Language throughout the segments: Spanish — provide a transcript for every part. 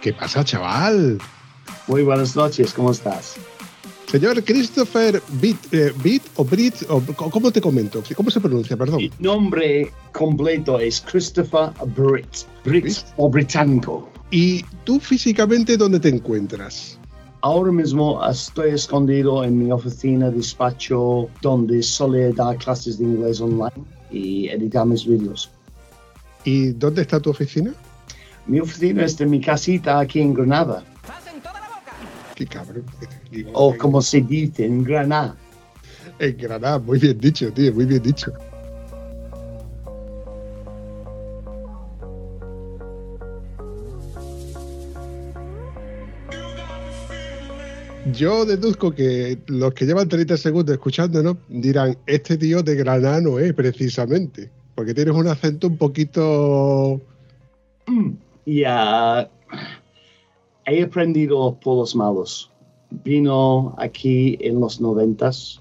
¿Qué pasa, chaval? Muy buenas noches, ¿cómo estás? Señor Christopher Bitt, eh, o Brit, o, ¿cómo te comento? ¿Cómo se pronuncia, perdón? Mi nombre completo es Christopher Britt, Brit o británico. ¿Y tú físicamente dónde te encuentras? Ahora mismo estoy escondido en mi oficina, despacho, donde solía dar clases de inglés online y editar mis vídeos. ¿Y dónde está tu oficina? Mi oficina es de mi casita aquí en Granada. Qué cabrón. o como se dice, en Granada. En Granada, muy bien dicho, tío, muy bien dicho. Yo deduzco que los que llevan 30 segundos escuchándonos dirán, este tío de Granada no es precisamente, porque tienes un acento un poquito... Mm. Ya he aprendido por los malos. Vino aquí en los noventas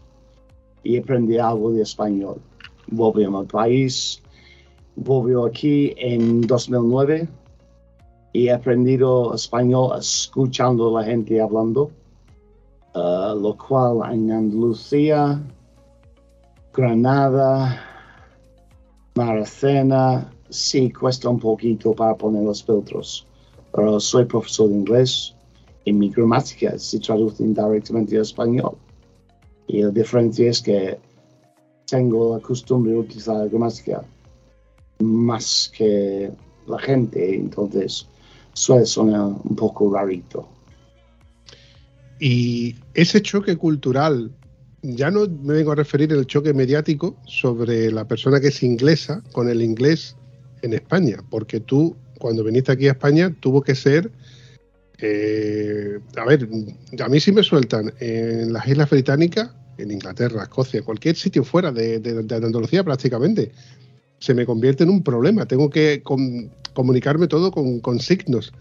y aprendí algo de español. Volví a mi país, volvió aquí en 2009 y he aprendido español escuchando a la gente hablando, uh, lo cual en Andalucía, Granada, Maracena, sí cuesta un poquito para poner los filtros, pero soy profesor de inglés y mi gramática se traduce directamente al español. Y la diferencia es que tengo la costumbre de utilizar la gramática más que la gente, entonces suele sonar un poco rarito. Y ese choque cultural, ya no me vengo a referir al choque mediático sobre la persona que es inglesa con el inglés en España, porque tú, cuando viniste aquí a España, tuvo que ser. Eh, a ver, a mí sí me sueltan en las Islas Británicas, en Inglaterra, Escocia, cualquier sitio fuera de, Andalucía prácticamente, se me convierte en un problema. Tengo que comunicarme todo con, signos.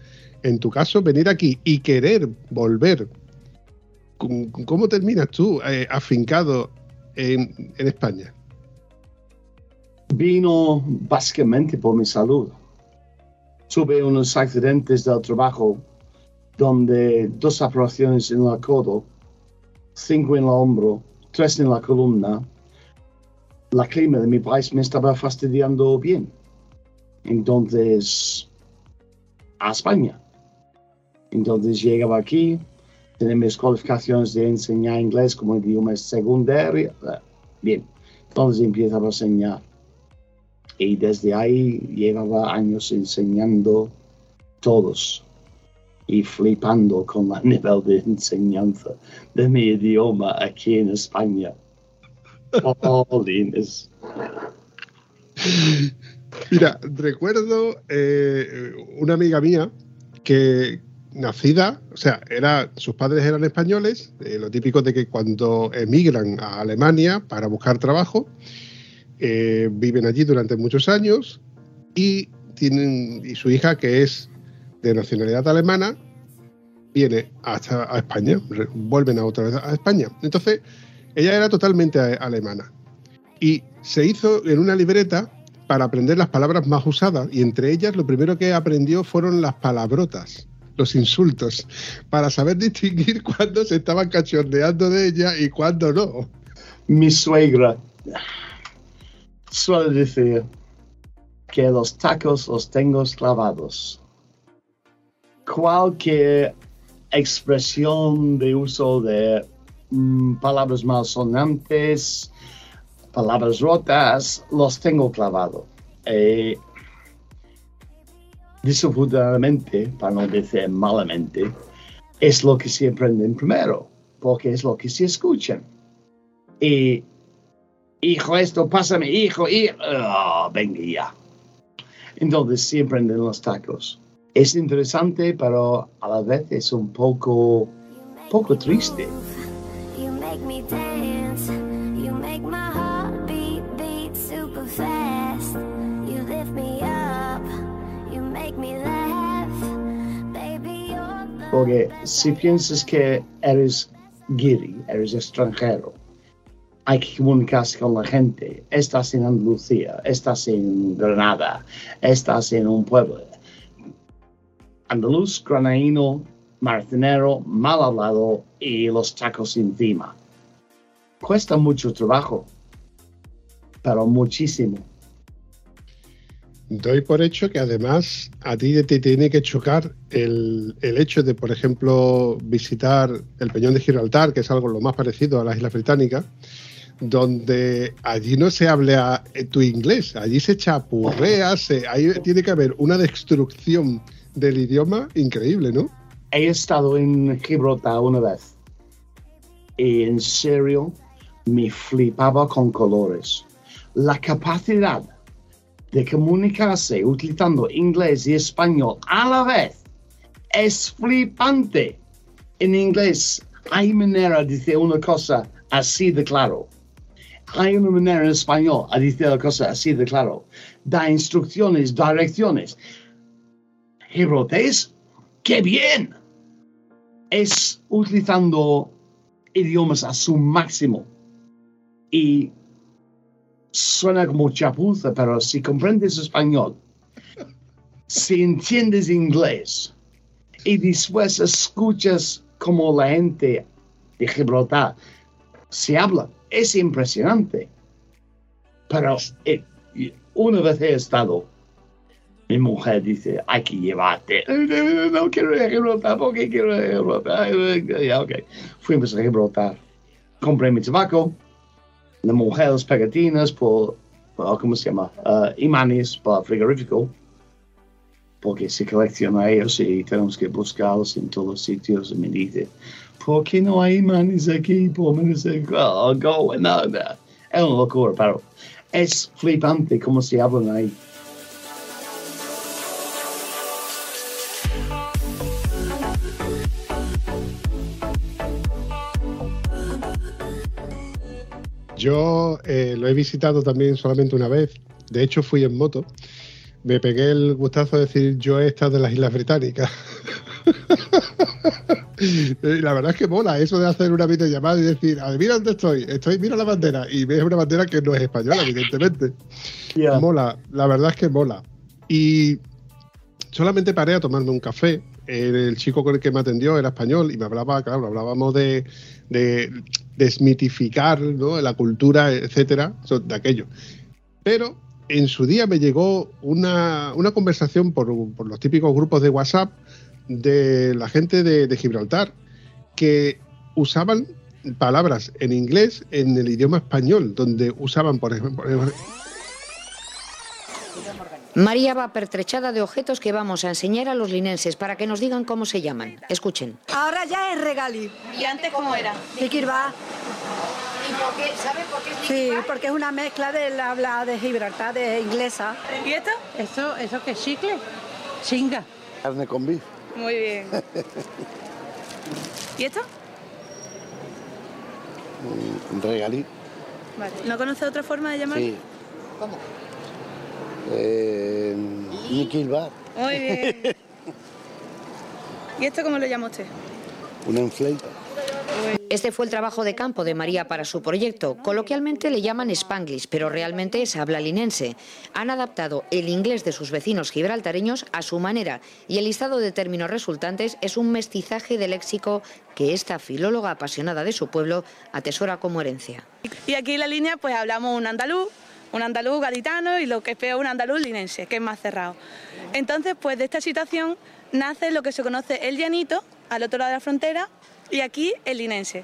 En tu caso, venir aquí y querer volver. ¿Cómo terminas tú eh, afincado en España? Vino básicamente por mi salud. Tuve unos accidentes del trabajo donde dos operaciones en el codo, cinco en el hombro, tres en la columna. La clima de mi país me estaba fastidiando bien. Entonces, a España. Entonces llegaba aquí, tenía mis cualificaciones de enseñar inglés como idioma secundario. Bien, entonces empezaba a enseñar y desde ahí llevaba años enseñando todos y flipando con el nivel de enseñanza de mi idioma aquí en España. Mira, recuerdo eh, una amiga mía que nacida, o sea, era, sus padres eran españoles, eh, lo típico de que cuando emigran a Alemania para buscar trabajo, eh, viven allí durante muchos años y tienen y su hija que es de nacionalidad alemana viene hasta a España, vuelven a otra vez a España. Entonces, ella era totalmente alemana y se hizo en una libreta para aprender las palabras más usadas y entre ellas lo primero que aprendió fueron las palabrotas, los insultos, para saber distinguir cuándo se estaban cachondeando de ella y cuándo no. Mi suegra suele decir que los tacos los tengo clavados. Cualquier expresión de uso de mm, palabras malsonantes, palabras rotas, los tengo clavados. Eh, para no decir malamente, es lo que se aprenden primero, porque es lo que se escuchan. Hijo esto, pásame, hijo, y oh, venga ya. Entonces siempre en los tacos. Es interesante, pero a la vez es un poco, poco triste. You make me dance. You make my heart beat, beat super fast. You lift me up. You make me laugh. Baby, you're the Porque si piensas que eres guiri, eres extranjero, hay que comunicarse con la gente. Estás en Andalucía, estás en Granada, estás en un pueblo. Andaluz, granaíno, maratonero, mal hablado y los tacos encima. Cuesta mucho trabajo, pero muchísimo. Doy por hecho que además a ti te tiene que chocar el, el hecho de, por ejemplo, visitar el Peñón de Gibraltar, que es algo lo más parecido a las Islas Británicas, donde allí no se habla eh, tu inglés, allí se chapurrea, se, ahí tiene que haber una destrucción del idioma increíble, ¿no? He estado en Gibraltar una vez y en serio me flipaba con colores. La capacidad de comunicarse utilizando inglés y español a la vez es flipante. En inglés hay manera de decir una cosa así de claro. Hay una manera en español de decir una cosa así de claro. Da instrucciones, direcciones. Gibraltés, ¡qué bien! Es utilizando idiomas a su máximo. Y suena como chapuza, pero si comprendes español, si entiendes inglés y después escuchas como la gente de Gibraltar se habla, es impresionante. Pero eh, una vez he estado, mi mujer dice, hay que llevarte. No quiero ir a Gibraltar, ¿por qué quiero ir a Gibraltar? Ya, ok. Fuimos a Gibraltar. Compré mi tabaco, la mujer las pegatinas por, por, ¿cómo se llama? Uh, imanes para frigorífico. Porque se colecciona ellos y tenemos que buscarlos en todos los sitios. Y me dice, ¿por qué no hay imanes aquí? Por menos oh, go, no, no. Es una locura, pero es flipante cómo se hablan ahí. Yo eh, lo he visitado también solamente una vez. De hecho, fui en moto. Me pegué el gustazo de decir yo he estado en las Islas Británicas. Y la verdad es que mola eso de hacer una videollamada y decir, "Ah, mira dónde estoy, estoy, mira la bandera. Y ves una bandera que no es española, evidentemente. Yeah. Mola, la verdad es que mola. Y solamente paré a tomarme un café. El chico con el que me atendió era español y me hablaba, claro, hablábamos de, de desmitificar ¿no? la cultura, etcétera, de aquello. Pero en su día me llegó una, una conversación por, por los típicos grupos de WhatsApp de la gente de, de Gibraltar que usaban palabras en inglés en el idioma español, donde usaban, por ejemplo, María va pertrechada de objetos que vamos a enseñar a los linenses para que nos digan cómo se llaman. Escuchen. Ahora ya es regalí. ¿Y antes cómo era? Likirba. ¿Y por qué? ¿Sabe por qué es Sí, porque es una mezcla del habla de Gibraltar, de inglesa. ¿Y esto? ¿Eso, eso qué es chicle? Chinga. Carne con beef. Muy bien. ¿Y esto? Un regalí. Vale. ¿No conoce otra forma de llamarlo? Sí. ¿Cómo? Eh, Nikilba. Muy bien. ¿Y esto cómo lo llama usted? Una enfleita. Este fue el trabajo de campo de María para su proyecto. Coloquialmente le llaman Spanglish, pero realmente es habla linense. Han adaptado el inglés de sus vecinos gibraltareños a su manera y el listado de términos resultantes es un mestizaje de léxico que esta filóloga apasionada de su pueblo atesora como herencia. Y aquí en la línea pues hablamos un andaluz, un andaluz gaditano y lo que es peor un andaluz linense, que es más cerrado. Entonces pues de esta situación nace lo que se conoce el llanito, al otro lado de la frontera, y aquí el linense.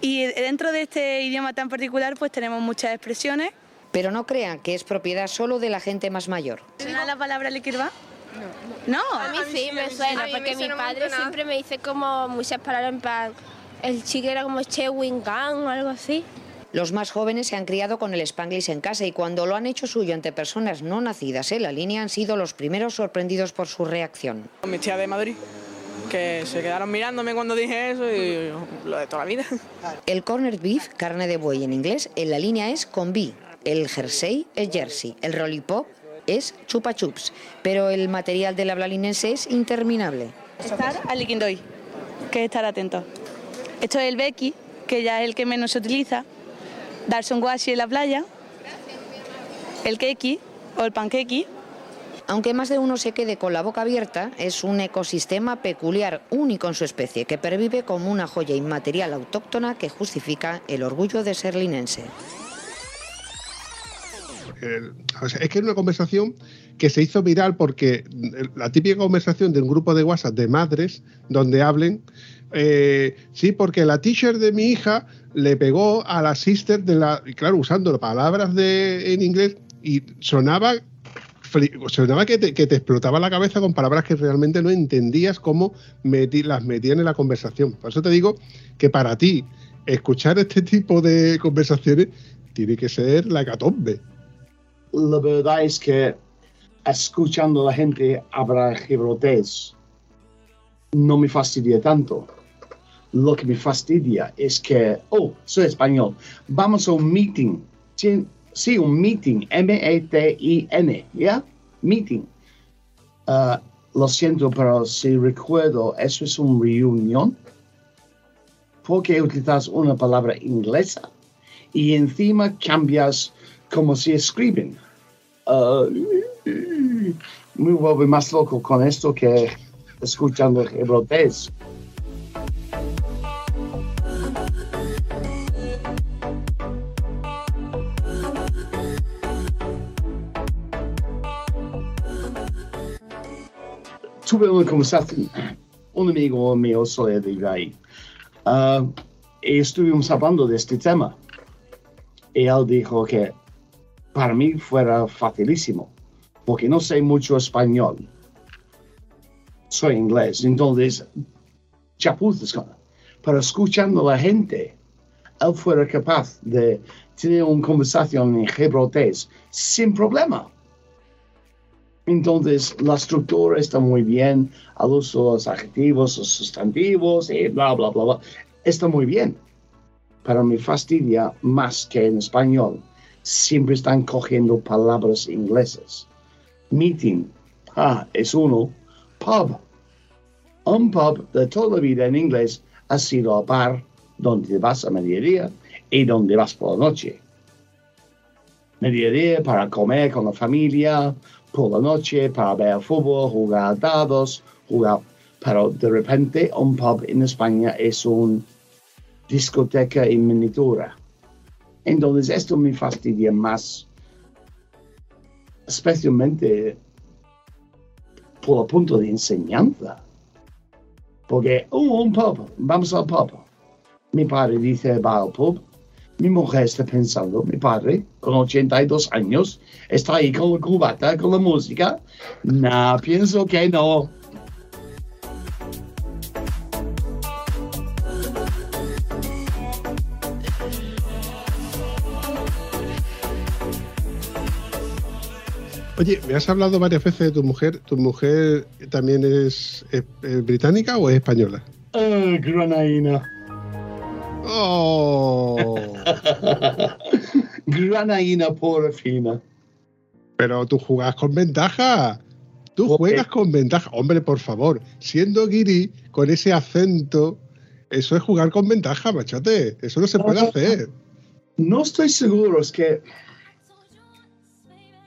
Y dentro de este idioma tan particular pues tenemos muchas expresiones. Pero no crean que es propiedad solo de la gente más mayor. ¿Suena la palabra liquirba? No. No. A mí sí me suena, a mí me porque mi padre siempre me dice como muchas palabras en plan, el chique era como che wingan o algo así. Los más jóvenes se han criado con el Spanglish en casa y cuando lo han hecho suyo ante personas no nacidas en la línea han sido los primeros sorprendidos por su reacción. Con mis tías de Madrid, que se quedaron mirándome cuando dije eso y lo de toda la vida. El corned beef, carne de buey en inglés, en la línea es con B. El jersey es jersey. El lollipop es chupa chups. Pero el material del habla linense es interminable. Estar al liquindoy, que es estar atento. Esto es el becky, que ya es el que menos se utiliza. Darse un washi en la playa. El keki o el pankeki. Aunque más de uno se quede con la boca abierta, es un ecosistema peculiar, único en su especie, que pervive como una joya inmaterial autóctona que justifica el orgullo de ser linense. Es que era una conversación que se hizo viral porque la típica conversación de un grupo de WhatsApp de madres donde hablen, eh, sí, porque la teacher de mi hija le pegó a la sister de la, claro, usando palabras de, en inglés y sonaba, fri- sonaba que te, que te explotaba la cabeza con palabras que realmente no entendías cómo las metían en la conversación. Por eso te digo que para ti escuchar este tipo de conversaciones tiene que ser la hecatombe. La verdad es que escuchando a la gente hablar gibraltés no me fastidia tanto. Lo que me fastidia es que, oh, soy español, vamos a un meeting. Sí, un meeting, M-E-T-I-N, ¿ya? Meeting. Ah, lo siento, pero si recuerdo, eso es una reunión. ¿Por qué utilizas una palabra inglesa? Y encima cambias como se escriben. Ah, me vuelve más loco con esto que escuchando hebrotés. Tuve una conversación, un amigo mío solía de ahí, ah, y estuvimos hablando de este tema. Y él dijo que para mí fuera facilísimo, porque no sé mucho español. Soy inglés, entonces chapuzas con Pero escuchando a la gente, él fuera capaz de tener una conversación en gibraltés sin problema. Entonces, la estructura está muy bien, uso de los adjetivos, los sustantivos, y bla, bla, bla, bla. Está muy bien. Pero me fastidia más que en español siempre están cogiendo palabras inglesas. Meeting, ah, es uno. Pub, un pub de toda la vida en inglés ha sido el bar donde vas a mediodía y donde vas por la noche. Mediodía para comer con la familia, por la noche para ver fútbol, jugar dados, jugar. Pero de repente un pub en España es una discoteca en miniatura. Entonces esto me fastidia más, especialmente por el punto de enseñanza. Porque, oh, un pub, vamos al pub. Mi padre dice, va al pub. Mi mujer está pensando, mi padre, con 82 años, está ahí con la cubata, con la música. Nah, pienso que no. Oye, me has hablado varias veces de tu mujer. ¿Tu mujer también es, es- es británica o es española? Granaína. ¡Oh! granaína pura fina. Pero tú jugas con ventaja. Tú juegas con ventaja. Hombre, por favor, siendo guiri, con ese acento, eso es jugar con ventaja, machote. Eso no se puede hacer. No estoy seguro, es que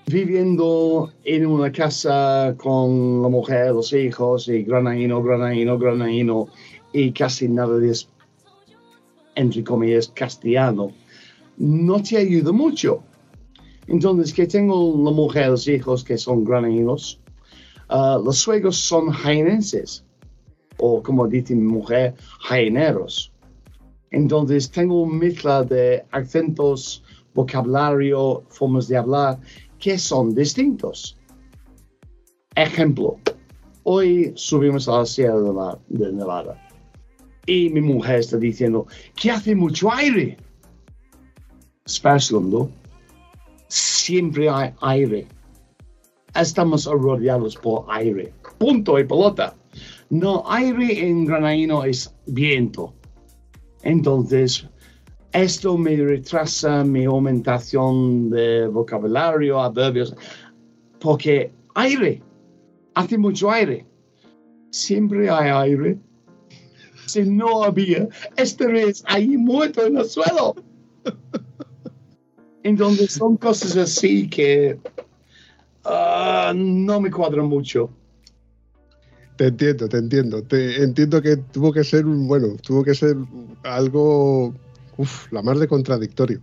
viviendo en una casa con la mujer, los hijos, y granaíno, granaíno, granaíno, y casi nada de, entre comillas, castellano, no te ayuda mucho. Entonces, que tengo la mujer, los hijos que son granaínos, ah, los suegros son jaenenses, o como dice mi mujer, jaineros. Entonces tengo mezcla de acentos, vocabulario, formas de hablar que son distintos. Ejemplo, hoy subimos a la Sierra de Nevada y mi mujer está diciendo que hace mucho aire. Sperslund, siempre hay aire. Estamos rodeados por aire. Punto y pelota. No, aire en granaíno es viento. Entonces, esto me retrasa mi aumentación de vocabulario, adverbios, porque aire, hace mucho aire. Siempre hay aire. No había, este vez ahí muerto en el suelo. Entonces son cosas así que ah, no me cuadran mucho. Te entiendo, te entiendo. Te entiendo que tuvo que ser, bueno, tuvo que ser algo, la más de contradictorio.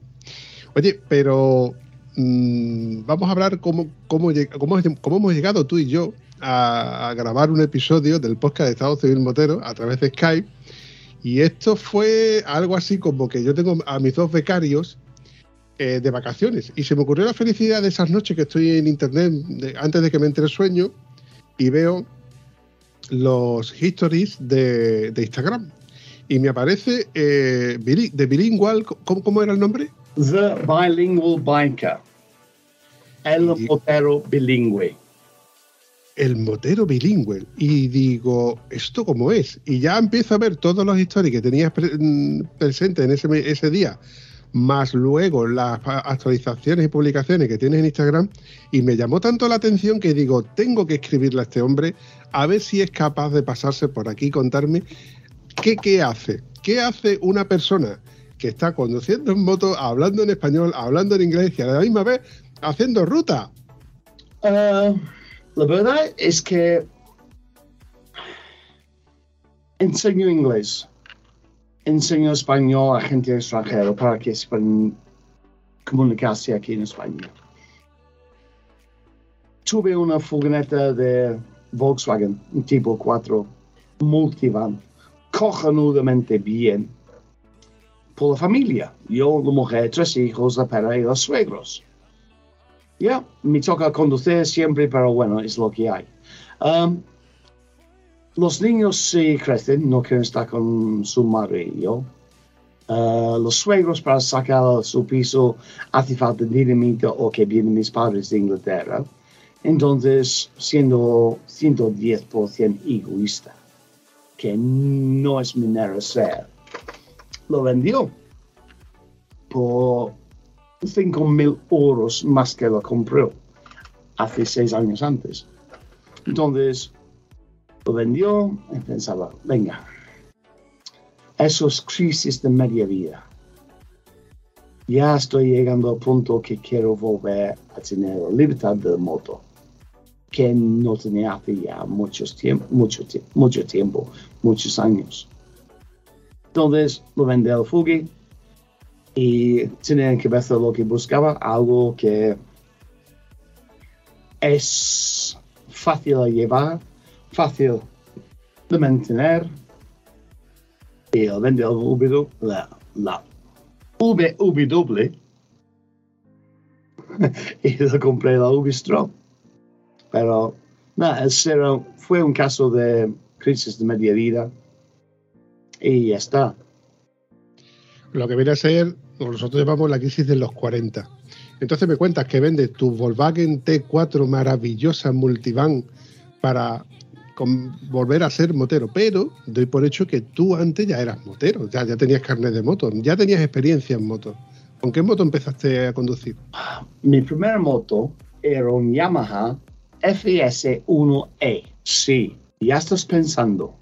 Oye, pero mm, vamos a hablar cómo, cómo, cómo hemos llegado tú y yo a, a grabar un episodio del podcast de Estado Civil Motero a través de Skype. Y esto fue algo así como que yo tengo a mis dos becarios eh, de vacaciones y se me ocurrió la felicidad de esas noches que estoy en internet de- antes de que me entre el sueño y veo los histories de, de Instagram. Y me aparece eh, de bilingual, ¿cómo, ¿cómo era el nombre? The Bilingual Biker. El motero bilingüe. El motero bilingüe. Y digo, ¿esto cómo es? Y ya empiezo a ver todos los stories que tenías pre- mm, presentes en ese, día, más luego las actualizaciones y publicaciones que tienes en Instagram, y me llamó tanto la atención que digo, tengo que escribirle a este hombre a ver si es capaz de pasarse por aquí y contarme qué, qué hace. ¿Qué hace una persona que está conduciendo en moto, hablando en español, hablando en inglés y a la misma vez haciendo ruta? Ah, la verdad es que enseño inglés, enseño español a gente extranjera para que sepan comunicarse aquí en España. Tuve una furgoneta de Volkswagen, un tipo 4, multivan, cojonudamente bien, por la familia. Yo, la mujer, tres hijos, la perra y los suegros. Ya, me toca conducir siempre, pero bueno, es lo que hay. Um, los niños sí crecen, no quieren estar con su madre. Uh, los suegros para sacar su piso hace falta dinamita o que vienen mis padres de Inglaterra. Entonces, siendo 110% egoísta, que no es mi manera de ser, lo vendió por 5 mil euros más que lo compró hace seis años antes. Entonces, lo vendió y pensaba, venga, eso es crisis de media vida. Ya estoy llegando al punto que quiero volver a tener la libertad de moto, que no tenía hace ya muchos tiemp- mucho, mucho tiempo, muchos años. Entonces, lo vendí al Fugi y tenía en cabeza lo que buscaba, algo que es fácil de llevar, fácil de mantener. Y al VW, la, la VW, y lo compré la V-Strom. Pero, nada, fue un caso de crisis de media vida. Y ya está. lo que viene a ser, nosotros llamamos la crisis de los 40. Entonces me cuentas que vendes tu Volkswagen T4 maravillosa multivan para con- volver a ser motero, pero doy por hecho que tú antes ya eras motero, ya, ya tenías carnet de moto, ya tenías experiencia en moto. ¿Con qué moto empezaste a conducir? Mi primera moto era un Yamaha FS1E. Sí, ya estás pensando.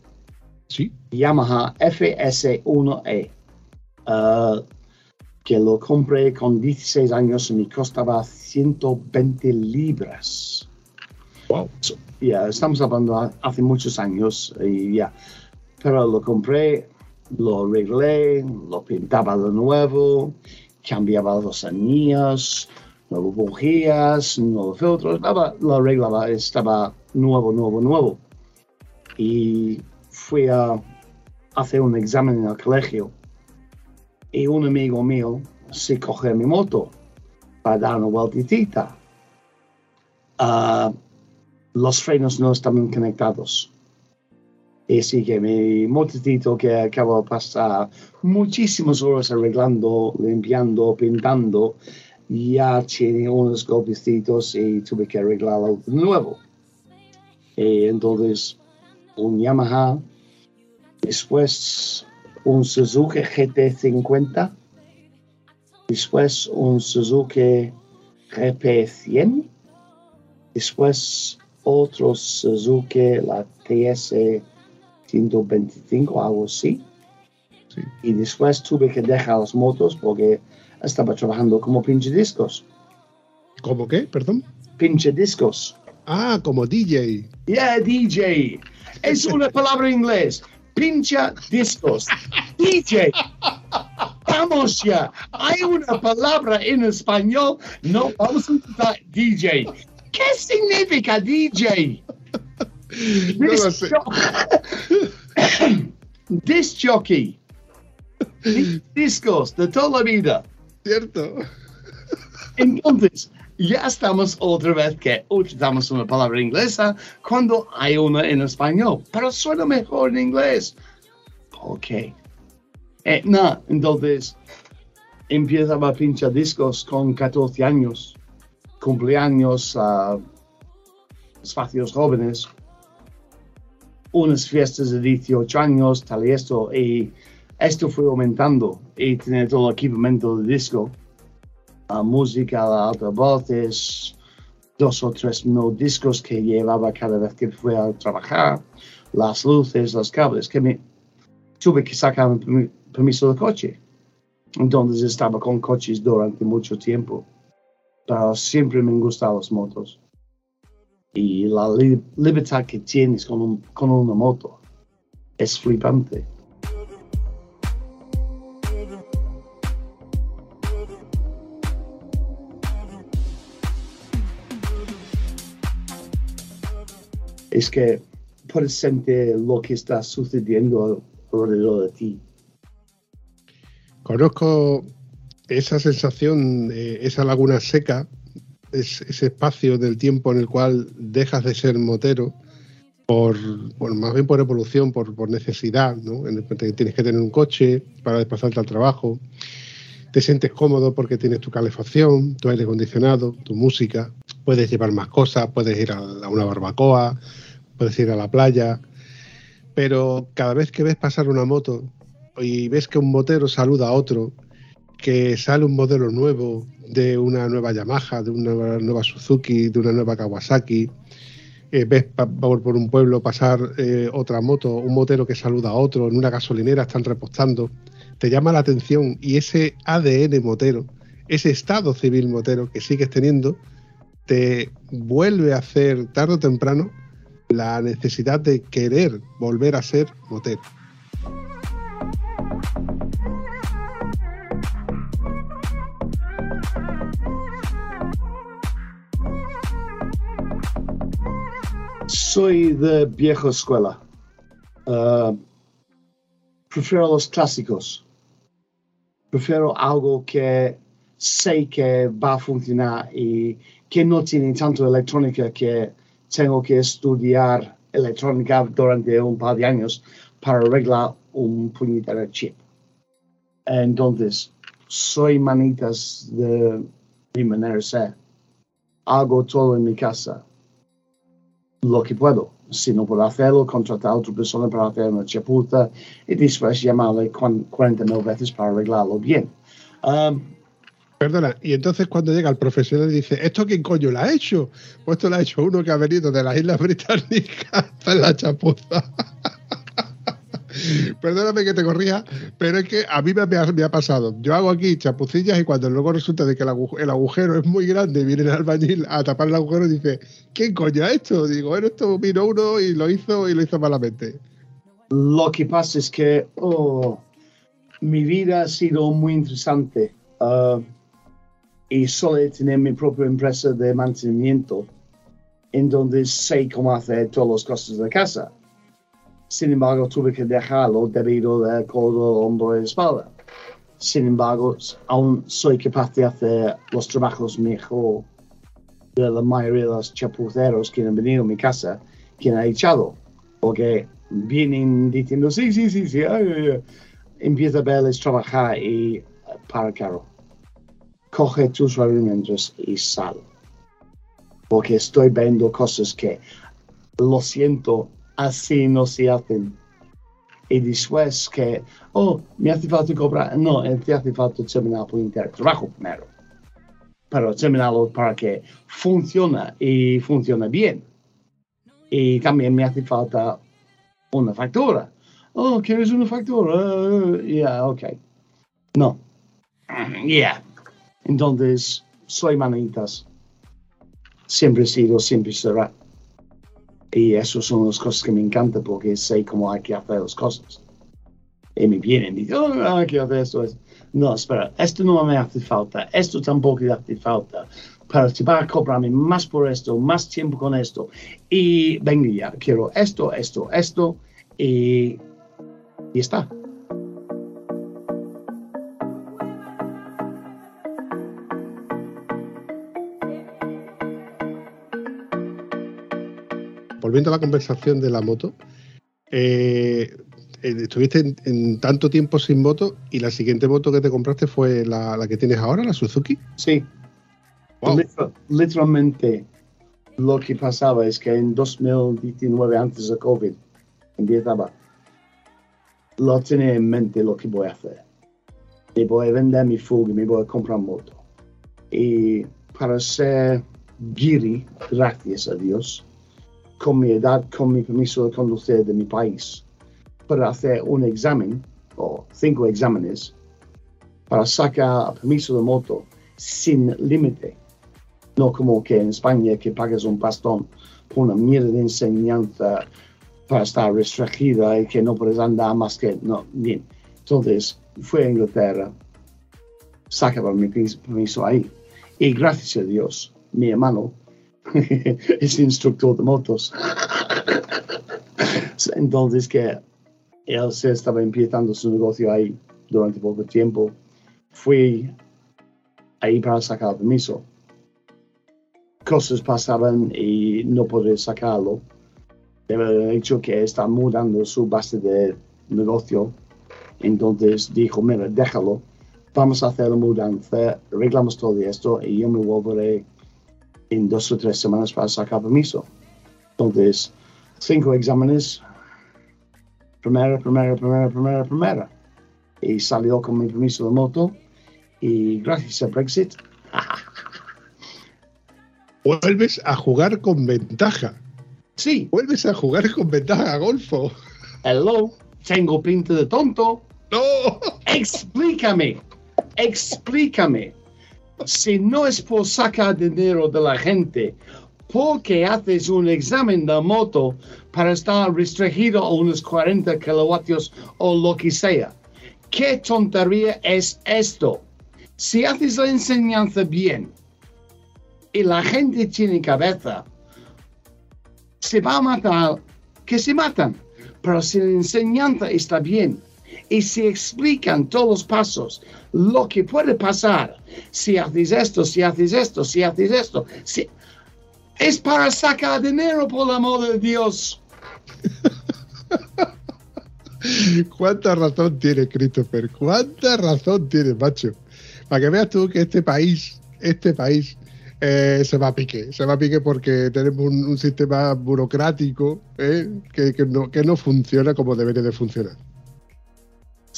Sí. Yamaha FS1E. Ah, que lo compré con 16 años y me costaba 120 libras. Wow. Ya, estamos hablando hace muchos años y ya. Pero lo compré, lo arreglé, lo pintaba de nuevo, cambiaba los anillos, nuevas bujías, nuevos filtros, nada, lo arreglaba, estaba nuevo, nuevo, nuevo. Y fui a hacer un examen en el colegio y un amigo mío se coge mi moto para dar una vueltita. Ah, los frenos no estaban conectados. Y sí que mi motocito que acabo de pasar muchísimas horas arreglando, limpiando, pintando, ya tiene unos golpecitos y tuve que arreglarlo de nuevo. Y entonces, un Yamaha, después un Suzuki GT50, después un Suzuki GP100, después otro Suzuki, la TS 125, algo así. Y después tuve que dejar las motos porque estaba trabajando como pinche discos. ¿Cómo qué? Perdón. Pinche discos. Ah, como DJ. Yeah, DJ. Es una palabra en inglés. Pincha discos. DJ. Vamos ya. Hay una palabra en español. No, vamos a intentar DJ. ¿Qué significa DJ? No lo sé. Disc jockey. Discos de toda la vida. Cierto. Entonces, ya estamos otra vez que utilizamos una palabra inglesa cuando hay una en español, pero suena mejor en inglés. Ok. Eh, no, entonces empiezaba a pinchar discos con 14 años, cumpleaños, ah, espacios jóvenes, unas fiestas de 18 años, tal y esto, y esto fue aumentando y tener todo el equipamiento de disco a música, a altavoces, dos o tres no discos que llevaba cada vez que fui a trabajar, las luces, los cables, que me tuve que sacar mi permi- permiso de coche. Entonces estaba con coches durante mucho tiempo, pero siempre me han las motos. Y la li- libertad que tienes con, un- con una moto es flipante. Es que puedes sentir lo que está sucediendo alrededor de ti. Conozco esa sensación, eh, esa laguna seca, es- ese espacio del tiempo en el cual dejas de ser motero por, por- más bien por evolución, por, necesidad, ¿no? En el tienes que tener un coche para desplazarte al trabajo, te sientes cómodo porque tienes tu calefacción, tu aire acondicionado, tu música, puedes llevar más cosas, puedes ir a una barbacoa, puedes ir a la playa, pero cada vez que ves pasar una moto y ves que un motero saluda a otro, que sale un modelo nuevo de una nueva Yamaha, de una nueva, Suzuki, de una nueva Kawasaki, eh, ves por un pueblo pasar eh, otra moto, un motero que saluda a otro, en una gasolinera están repostando, te llama la atención y ese ADN motero, ese estado civil motero que sigues teniendo, te vuelve a hacer tarde o temprano la necesidad de querer volver a ser motero. Soy de vieja escuela. Uh, prefiero los clásicos. Prefiero algo que sé que va a funcionar y que no tiene tanto electrónica que tengo que estudiar electrónica durante un par de años para arreglar un puñetero chip. Entonces, soy manitas de mi manera de ser. Hago todo en mi casa lo que puedo. Si no puedo hacerlo, contratar a otra persona para hacer una chapuza y después llamarle cuan- 40 mil veces para arreglarlo bien. Um, Perdona, y entonces cuando llega el profesional y dice, ¿esto quién coño lo ha hecho? Pues esto lo ha hecho uno que ha venido de las Islas Británicas en la chapuza. Perdóname que te corría, pero es que a mí me, ha, pasado. Yo hago aquí chapucillas y cuando luego resulta de que el agujero es muy grande, viene el albañil a tapar el agujero y dice, ¿quién coño ha hecho? Digo, bueno, esto vino uno y lo hizo y lo hizo malamente. Lo que pasa es que oh, mi vida ha sido muy interesante ah, y suele tener mi propia empresa de mantenimiento en donde sé cómo hacer todas las cosas de casa. Sin embargo, tuve que dejarlo debido al codo, hombro y espalda. Sin embargo, aún soy capaz de hacer los trabajos mejor de la mayoría de los chapuceros que han venido a mi casa, que han echado. Porque vienen diciendo, sí, sí, sí, sí, ay, ay, ay". empieza a verles trabajar y para carro. Coge tus herramientas y sal. Porque estoy viendo cosas que, lo siento, así no se hacen. Y después que, oh, me hace falta cobrar. No, eh, te hace falta terminar por entero. Trabajo primero. Pero terminarlo para que funcione y funcione bien. Y también me hace falta una factura. Oh, ¿quieres una factura? Uh, yeah, ok. No. Yeah. Entonces, soy manitas. Siempre he sido, siempre será. Y eso son las cosas que me encantan porque sé cómo hay que hacer las cosas. Y me vienen y dicen, oh, hay que hacer esto. esto". No, espera, esto no me hace falta, esto tampoco me hace falta. Pero te va a cobrarme más por esto, más tiempo con esto. Y venga ya, quiero esto, esto, esto. Y, y está. Volviendo a la conversación de la moto, eh, eh, estuviste en, en tanto tiempo sin moto y la siguiente moto que te compraste fue la, la que tienes ahora, la Suzuki. Sí. Wow. Liter- literalmente lo que pasaba es que en 2019, antes de COVID, empiezaba, lo tenía en mente lo que voy a hacer. Me voy a vender mi fuga, me voy a comprar moto. Y para ser giri, gracias a Dios, con mi edad, con mi permiso de conducir de mi país, para hacer un examen, o cinco exámenes, para sacar permiso de moto sin límite. No como que en España que pagas un pastón por una mierda de enseñanza para estar restringida y que no puedes andar más que... No, bien. Entonces, fue a Inglaterra, sacaba mi permis- permiso ahí. Y gracias a Dios, mi hermano es instructor de motos. Entonces, que él se estaba empezando su negocio ahí durante poco tiempo. Fui ahí para sacar el permiso. Cosas pasaban y no podré sacarlo. He dicho que está mudando su base de negocio. Entonces dijo, mira, déjalo. Vamos a hacer la mudanza, arreglamos todo esto y yo me volveré en dos o tres semanas para sacar permiso. Entonces, cinco exámenes. Primera, primera, primera, primera, primera. Y salió con mi permiso de moto. Y gracias a Brexit, Vuelves a jugar con ventaja. Sí. Vuelves a jugar con ventaja a golfo. hello, tengo pinta de tonto. ¡No! Explícame, explícame. Si no es por sacar dinero de la gente, ¿por qué haces un examen de moto para estar restringido a unos 40 kilovatios o lo que sea? ¿Qué tontería es esto? Si haces la enseñanza bien y la gente tiene cabeza, se va a matar, que se matan. Pero si la enseñanza está bien y se explican todos los pasos, lo que puede pasar, si haces esto, si haces esto, si haces esto, si... es para sacar dinero, por el amor de Dios. ¿Cuánta razón tiene Christopher? ¿Cuánta razón tiene, macho? Para que veas tú que este país, este país, eh, se va a pique. Se va a pique porque tenemos un, sistema burocrático eh, que, que no, que no funciona como debería de funcionar.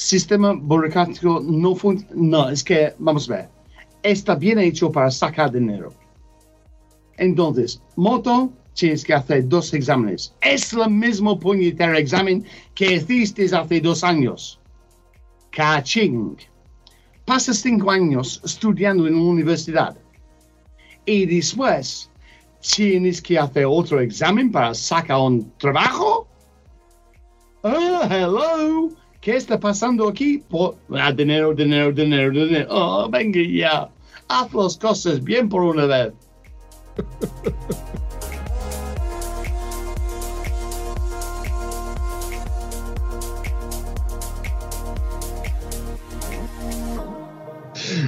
Sistema burocrático no funciona. No, es que, vamos a ver, está bien hecho para sacar dinero. Entonces, moto, tienes que hacer dos exámenes. Es el mismo puñetero examen que hiciste hace dos años. Caching. Pasas cinco años estudiando en una universidad. Y después, tienes que hacer otro examen para sacar un trabajo. Oh, hello. ¿Qué está pasando aquí? Por, ah, dinero, dinero, dinero, dinero. Oh, venga ya. Haz las cosas bien por una vez.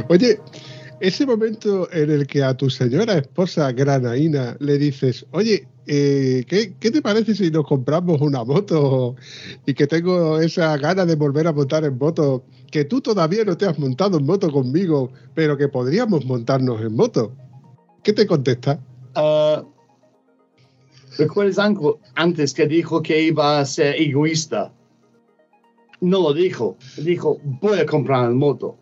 Oye, ese momento en el que a tu señora esposa granaína le dices, oye, eh, ¿qué, te parece si nos compramos una moto y que tengo esa gana de volver a montar en moto? Que tú todavía no te has montado en moto conmigo, pero que podríamos montarnos en moto. ¿Qué te contesta? Ah, ¿Recuerdas anco- antes que dijo que iba a ser egoísta? No lo dijo. Dijo, voy a comprar moto.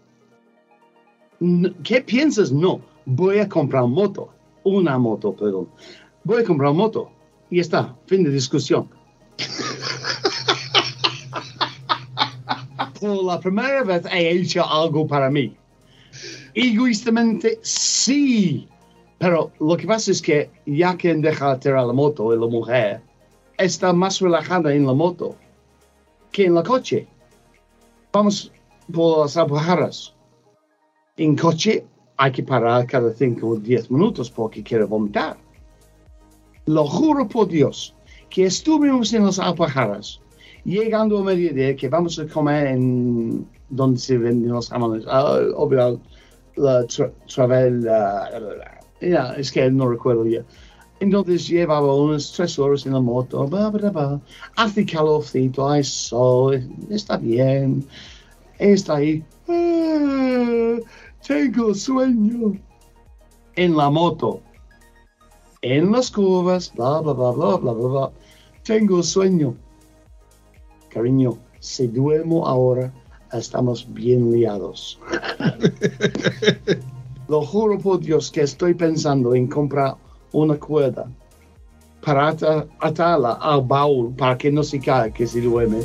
¿Qué piensas? No, voy a comprar moto. Una moto, perdón. Voy a comprar moto. Y está, fin de discusión. Por la primera vez he hecho algo para mí. Egoístamente, sí. Pero lo que pasa es que ya que deja de tirar la moto y la mujer está más relajada en la moto que en la coche. Vamos por las alpujarras. En coche hay que parar cada 5 o 10 minutos porque quiere vomitar. Lo juro por Dios que estuvimos en las alpujarras llegando a mediodía que vamos a comer en donde se venden los jamones. Ah, obvio, la tra- travel. ah, ya, es que no recuerdo ya. Entonces llevaba unas tres horas en la moto, bla, bla, bla. hace calorcito, hay sol, está bien, está ahí. Ah, tengo sueño. En la moto, en las curvas, bla, bla, bla, bla, bla, bla, bla. Tengo sueño. Cariño, si duermo ahora, estamos bien liados. Lo juro por Dios que estoy pensando en comprar una cuerda para ata- atarla al baúl para que no se caiga que se duerme.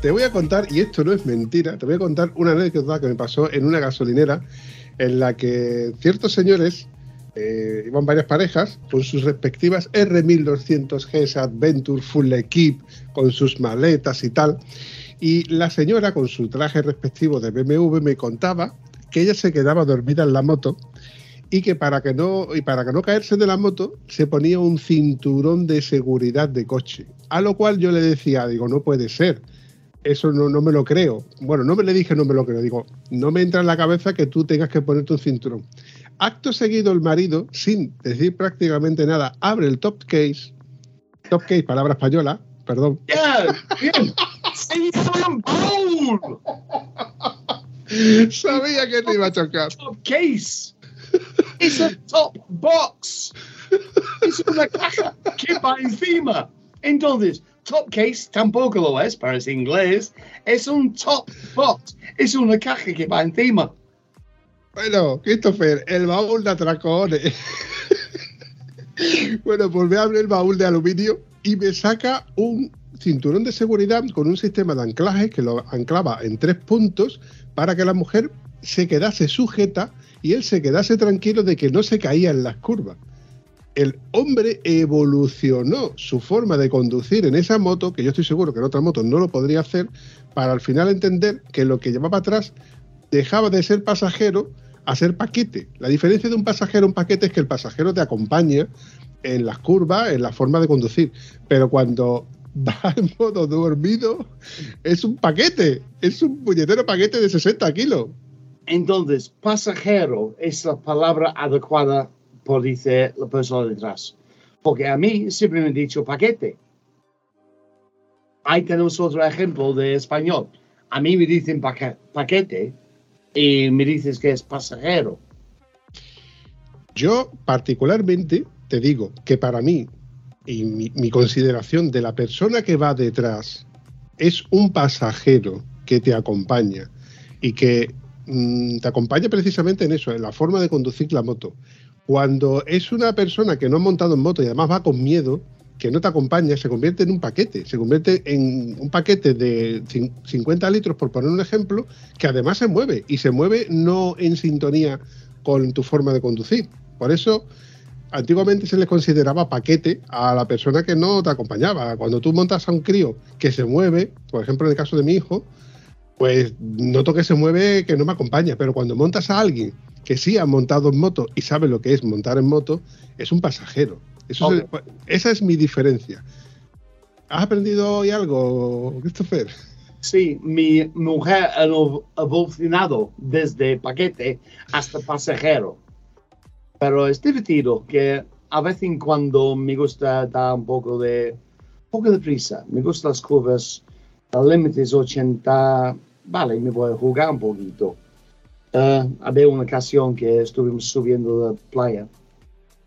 Te voy a contar, y esto no es mentira, te voy a contar una anécdota que me pasó en una gasolinera en la que ciertos señores eh, iban varias parejas con sus respectivas R1200 GS Adventure Full Equip, con sus maletas y tal. Y la señora, con su traje respectivo de BMW, me contaba que ella se quedaba dormida en la moto y que para que no y para que no caerse de la moto se ponía un cinturón de seguridad de coche. A lo cual yo le decía, digo, no puede ser. Eso no, no me lo creo. Bueno, no me le dije no me lo creo. Digo, no me entra en la cabeza que tú tengas que ponerte un cinturón. Acto seguido, el marido, sin decir prácticamente nada, abre el top case. Top case, palabra española, perdón. ¡Ya! ¡Bien! ¡Se hizo un baúl! Sabía que te iba a chocar. Top case. Es un top box. Es una caja que va encima. Entonces, top case tampoco lo es, parece inglés. Es un top box. Es una caja que va encima. Bueno, Christopher, el baúl de atracones. bueno, pues me abre el baúl de aluminio y me saca un cinturón de seguridad con un sistema de anclaje que lo anclaba en tres puntos para que la mujer se quedase sujeta y él se quedase tranquilo de que no se caía en las curvas. El hombre evolucionó su forma de conducir en esa moto, que yo estoy seguro que en otra moto no lo podría hacer, para al final entender que lo que llevaba atrás dejaba de ser pasajero a ser paquete. La diferencia de un pasajero a un paquete es que el pasajero te acompaña en las curvas, en la forma de conducir, pero cuando va en modo dormido es un paquete, es un puñetero paquete de 60 kilos. Entonces, pasajero es la palabra adecuada por decir la persona detrás. Porque a mí siempre me han dicho paquete. Ahí tenemos otro ejemplo de español. A mí me dicen paque- paquete y me dices que es pasajero. Yo particularmente te digo que para mí y mi, mi consideración de la persona que va detrás es un pasajero que te acompaña y que mm, te acompaña precisamente en eso, en la forma de conducir la moto. Cuando es una persona que no ha montado en moto y además va con miedo, que no te acompaña, se convierte en un paquete, se convierte en un paquete de cin- 50 litros, por poner un ejemplo, que además se mueve y se mueve no en sintonía con tu forma de conducir. Por eso, antiguamente se le consideraba paquete a la persona que no te acompañaba. Cuando tú montas a un crío que se mueve, por ejemplo, en el caso de mi hijo, pues noto que se mueve que no me acompaña, pero cuando montas a alguien que sí ha montado en moto y sabe lo que es montar en moto, es un pasajero. Eso es el- esa es mi diferencia. ¿Has aprendido hoy algo, Christopher? Sí, mi mujer ha evo- evolucionado desde paquete hasta pasajero. Pero es divertido que a vez en cuando me gusta dar un poco de, un poco de prisa. Me gustan las curvas, el límite es 80, vale, me voy a jugar un poquito. Uh, había una ocasión que estuvimos subiendo la playa,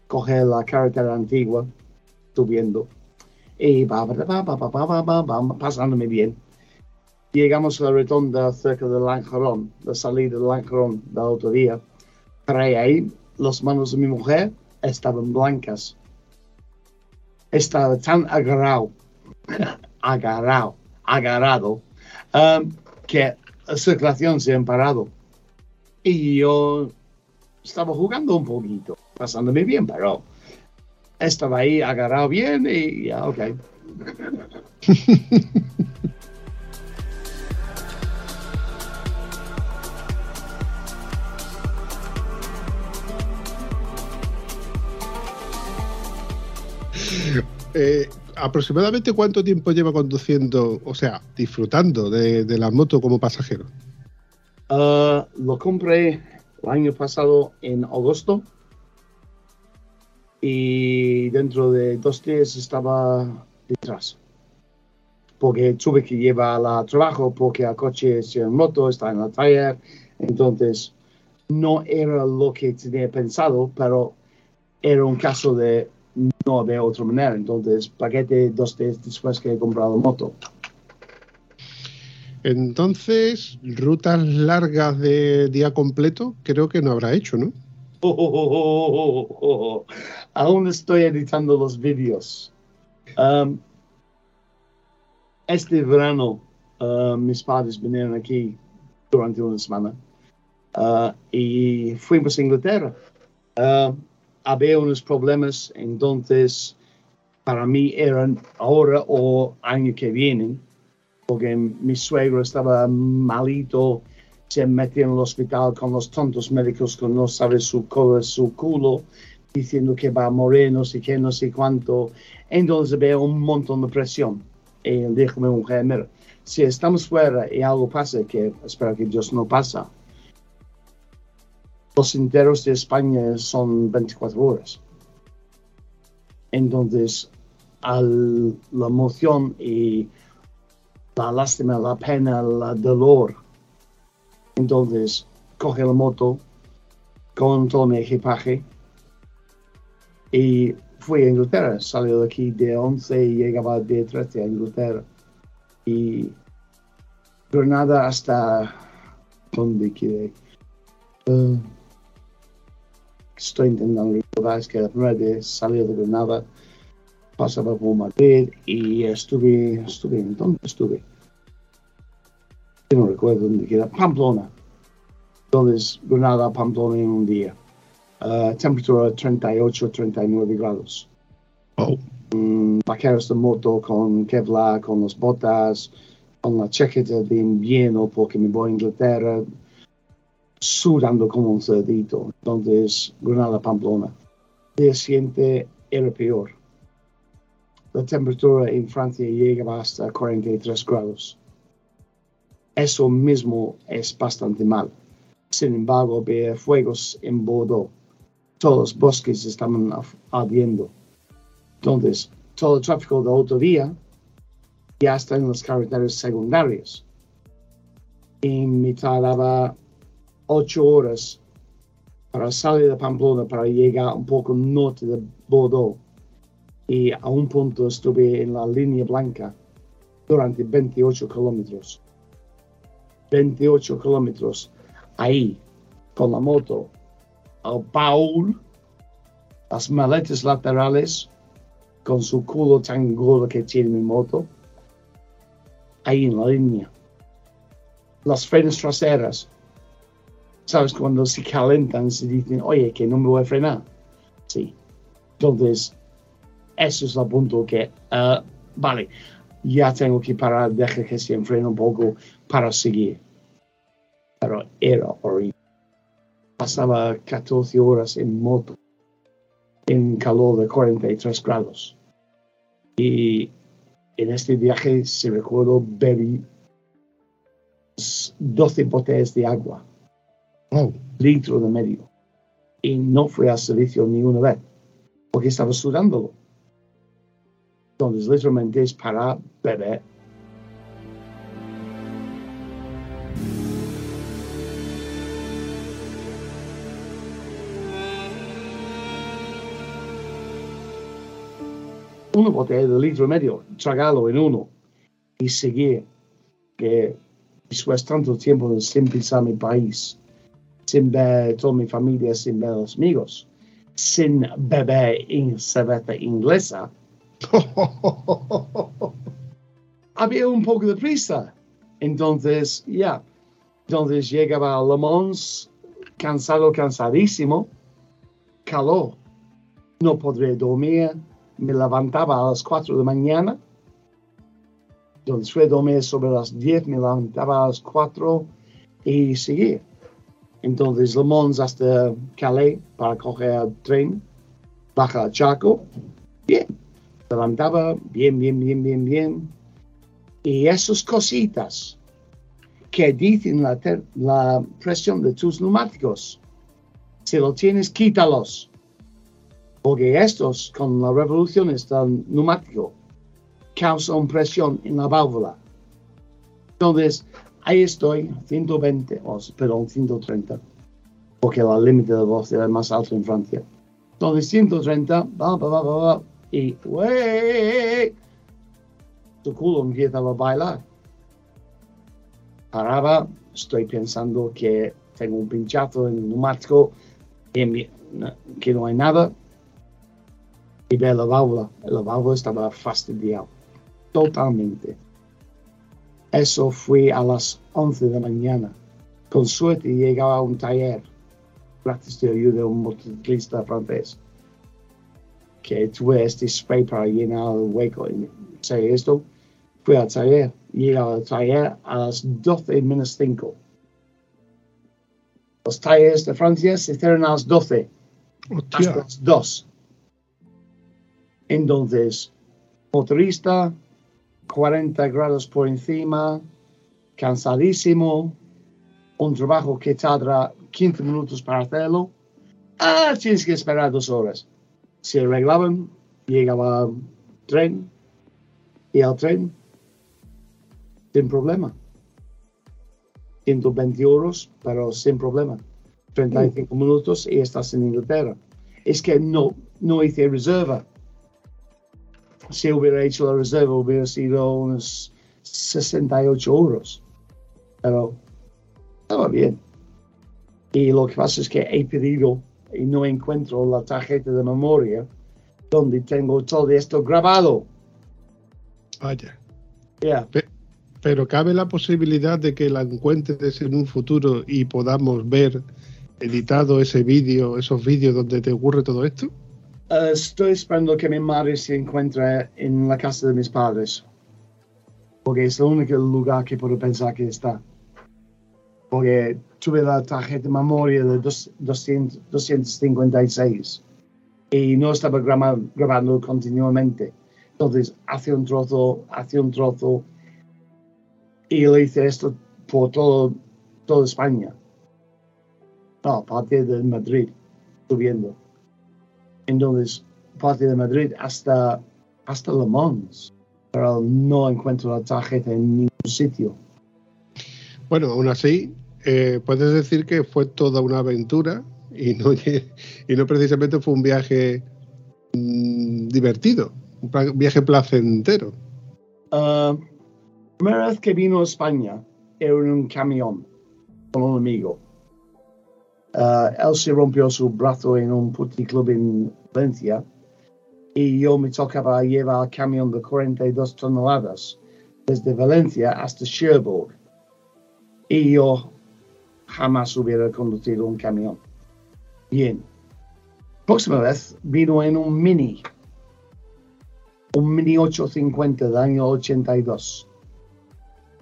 coge la carretera antigua, subiendo, y va, pasándome bien. Llegamos a la rotonda cerca del Lanjarón, la salida del Lanjarón de la autovía. Para ahí, las manos de mi mujer estaban blancas. Estaba tan agarrado, agarrado, agarrado, um, que la circulación se ha parado y yo estaba jugando un poquito, pasándome bien, pero estaba ahí agarrado bien y ya, ok. Eh, ¿Aproximadamente cuánto tiempo lleva conduciendo, o sea, disfrutando de la moto como pasajero? Uh, lo compré el año pasado en agosto y dentro de dos días estaba detrás. Porque tuve que llevarla al trabajo porque el coche es en moto, está en la taller. Entonces, no era lo que tenía pensado, pero era un caso de no había otra manera. Entonces, paquete dos días después que he comprado moto. Entonces, rutas largas de día completo, creo que no habrá hecho, ¿no? Aún estoy editando los vídeos. Um, este verano, uh, mis padres vinieron aquí durante una semana uh, y fuimos a Inglaterra. Uh, había unos problemas, entonces para mí eran ahora o año que viene, porque mi suegro estaba malito, se metió en el hospital con los tontos médicos que no saben su cola, su culo, diciendo que va a morir, no sé qué, no sé cuánto. Entonces había un montón de presión. Y dijo mi mujer, mira, si estamos fuera y algo pasa, que espero que Dios no pasa, los enteros de España son 24 horas. Entonces, al, la emoción y la lástima, la pena, el dolor. Entonces, coge la moto con todo mi equipaje y fui a Inglaterra. Salió de aquí de 11 y llegaba de 13 a Inglaterra. Y Granada hasta donde quiere. Uh, estoy intentando recordar, es que la primera salí de Granada, pasaba por Madrid y estuve, estuve, ¿en dónde estuve? No recuerdo dónde queda, Pamplona. Entonces, Granada, Pamplona en un día. Uh, temperatura 38, 39 grados. Oh. Mm, vaqueros de moto con Kevlar, con las botas, con la chaqueta de invierno porque me voy a Inglaterra, sudando como un cerdito. Entonces, Granada, Pamplona. El día siguiente era peor. La temperatura en Francia llegaba hasta 43 grados. Eso mismo es bastante mal. Sin embargo, había fuegos en Bordeaux. Todos los bosques estaban ardiendo. Entonces, todo el tráfico de autovía ya está en las carreteras secundarias. Y me tardaba ocho horas para salir de Pamplona para llegar un poco norte de Bordeaux. Y a un punto estuve en la línea blanca durante 28 kilómetros. 28 kilómetros ahí con la moto. El baúl, las maletas laterales con su culo tan gordo que tiene mi moto. Ahí en la línea. Las frenos traseras. ¿Sabes? Cuando se calentan, se dicen, oye, que no me voy a frenar. Sí. Entonces, eso es el punto que, ah, vale, ya tengo que parar, deja que se enfrene un poco para seguir. Pero era horrible. Pasaba 14 horas en moto, en calor de 43 grados. Y en este viaje, si recuerdo, bebí 12 botellas de agua, Wow. litro de medio. Y no fui al servicio ni una vez, porque estaba sudándolo. Entonces, literalmente es para beber. Una botella de litro y medio, tragarlo en uno y seguir que después de tanto tiempo sin pisar mi país, sin ver toda mi familia, sin ver los amigos, sin beber en cerveza inglesa, había un poco de prisa. Entonces, ya, entonces llegaba a Le Mans, cansado, cansadísimo, calor, no podré dormir, me levantaba a las 4 de la mañana, entonces fue a dormir sobre las 10, me levantaba a las 4 y seguí. Entonces Le Mans hasta Calais para coger el tren, baja al Chaco, bien, levantaba bien, bien, bien, bien, bien. Y esas cositas que dicen la, la presión de tus neumáticos, si lo tienes, quítalos. Porque estos, con las revoluciones del neumático, causan presión en la válvula. Entonces, ahí estoy, 120, o, perdón, 130, porque el límite de velocidad es más alto en Francia. Entonces, 130, va, va, va, va, va, y ¡wey! Tu culo empieza a bailar. Paraba, estoy pensando que tengo un pinchazo en el neumático, y mi- que no hay nada, y ve la válvula. La válvula estaba fastidiada, totalmente. Eso fue a las 11 de la mañana. Con suerte llegaba a un taller, gracias de ayuda de un motociclista francés, que tuve este spray para llenar el hueco. Y sé esto, fui al taller, llegaba al taller a las 12 menos 5. Los talleres de Francia se cierran a las 12 hasta las 2. Entonces, motorista, 40 grados por encima, cansadísimo, un trabajo que tarda 15 minutos para hacerlo. Ah, tienes que esperar dos horas. Se arreglaban, llegaba tren y al tren sin problema. 120 euros, pero sin problema. 35 minutos y estás en Inglaterra. Es que no, no hice reserva. Si hubiera hecho la reserva, hubiera sido unos 68 euros. Pero estaba bien. Y lo que pasa es que he pedido y no encuentro la tarjeta de memoria donde tengo todo esto grabado. Vaya. Ya. Pero cabe la posibilidad de que la encuentres en un futuro y podamos ver editado ese vídeo, esos vídeos donde te ocurre todo esto. Eh, estoy esperando que mi madre se encuentre en la casa de mis padres. Porque es el único lugar que puedo pensar que está. Porque tuve la tarjeta de memoria de dos- 200 256 y no estaba grama- grabando continuamente. Entonces, hace un trozo, hace un trozo y le hice esto por todo, toda España. No, a partir de Madrid, subiendo. Entonces, parte de Madrid hasta, hasta Le Mans. Pero no encuentro la tarjeta en ningún sitio. Bueno, aún así, eh, puedes decir que fue toda una aventura y no, y no precisamente fue un viaje mm, divertido, un viaje placentero. Ah, primera vez que vino a España era en un camión con un amigo. Ah, él se rompió su brazo en un puticlub en Valencia y yo me tocaba llevar camión de 42 toneladas desde Valencia hasta Cherbourg. Y yo jamás hubiera conducido un camión. Bien. Próxima vez vino en un mini un Mini 850 del año 82,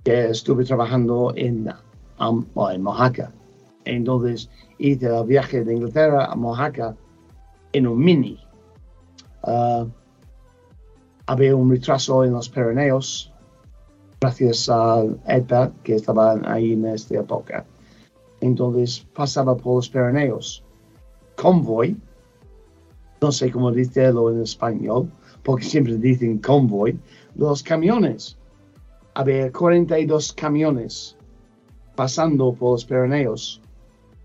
que estuve trabajando en, um, en Mojaca. Entonces hice el viaje de Inglaterra a Mojaca en un Mini. Ah, había un retraso en los Pirineos gracias a ETA que estaban ahí en esta época. Entonces pasaba por los Pirineos. Convoy, no sé cómo decirlo en español, porque siempre dicen convoy, los camiones. Había 42 camiones pasando por los Pirineos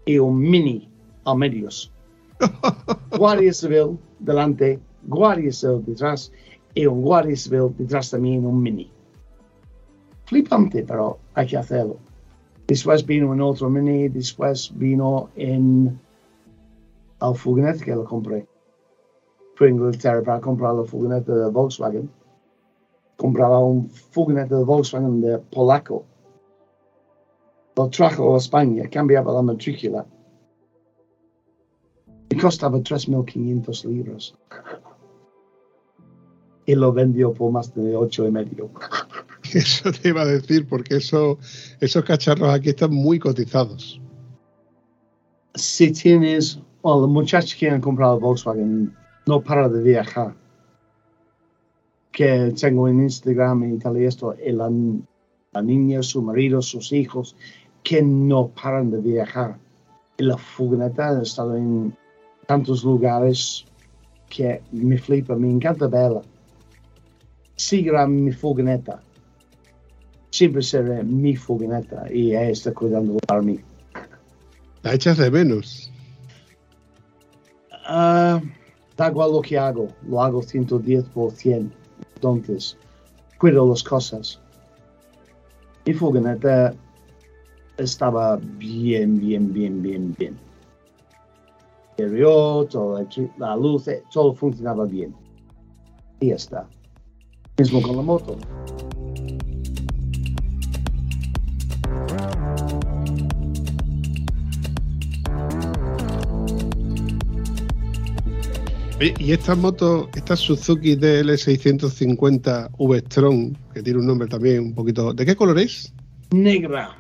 y un mini a medios. Guardia Civil delante, Guardia Civil detrás y un Guardia Civil detrás también un mini. Flipante, pero hay que hacerlo. Después vino un otro mini, después vino en el furgoneta que lo compré. Fui a Inglaterra para comprar la Volkswagen. Compraba un furgoneta de Volkswagen de polaco. Lo trajo a España, cambiaba la matrícula. Y costaba 3.500 libras. Y lo vendió por más de ocho y medio. Eso te iba a decir, porque eso, esos cacharros aquí están muy cotizados. si tienes, bueno, los muchachos que han comprado Volkswagen no para de viajar. Que tengo en Instagram y tal y esto, y la, la niña, su marido, sus hijos, que no paran de viajar. Y la furgoneta ha estado en tantos lugares que me flipa, me encanta verla. Siga mi furgoneta. Siempre será mi furgoneta y ella está cuidando para mí. La echas de menos. Da igual lo que hago, lo hago 110%. Entonces, cuido las cosas. Mi furgoneta estaba bien, bien, bien, bien, bien. Interior, toda la, electri- la luz, eh, todo funcionaba bien. Y ya está. Mismo con la moto. Y esta moto, esta Suzuki DL650 V-Strom, que tiene un nombre también un poquito. ¿De qué color es? Negra.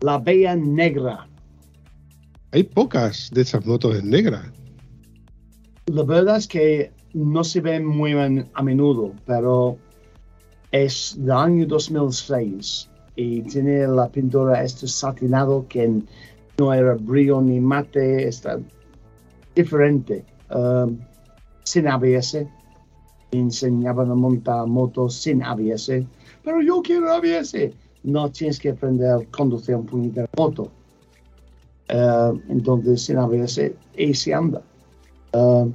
La bella negra. Hay pocas de esas motos en negra. La verdad es que no se ven muy a, a menudo, pero es del año 2006 y tiene la pintura este satinado que no era brillo ni mate, está diferente. Um, sin ABS. Enseñaban a montar motos sin ABS, pero yo quiero ABS. No tienes que aprender a conducir un puñetero moto. Uh, entonces, sin ABS, y se anda. Uh,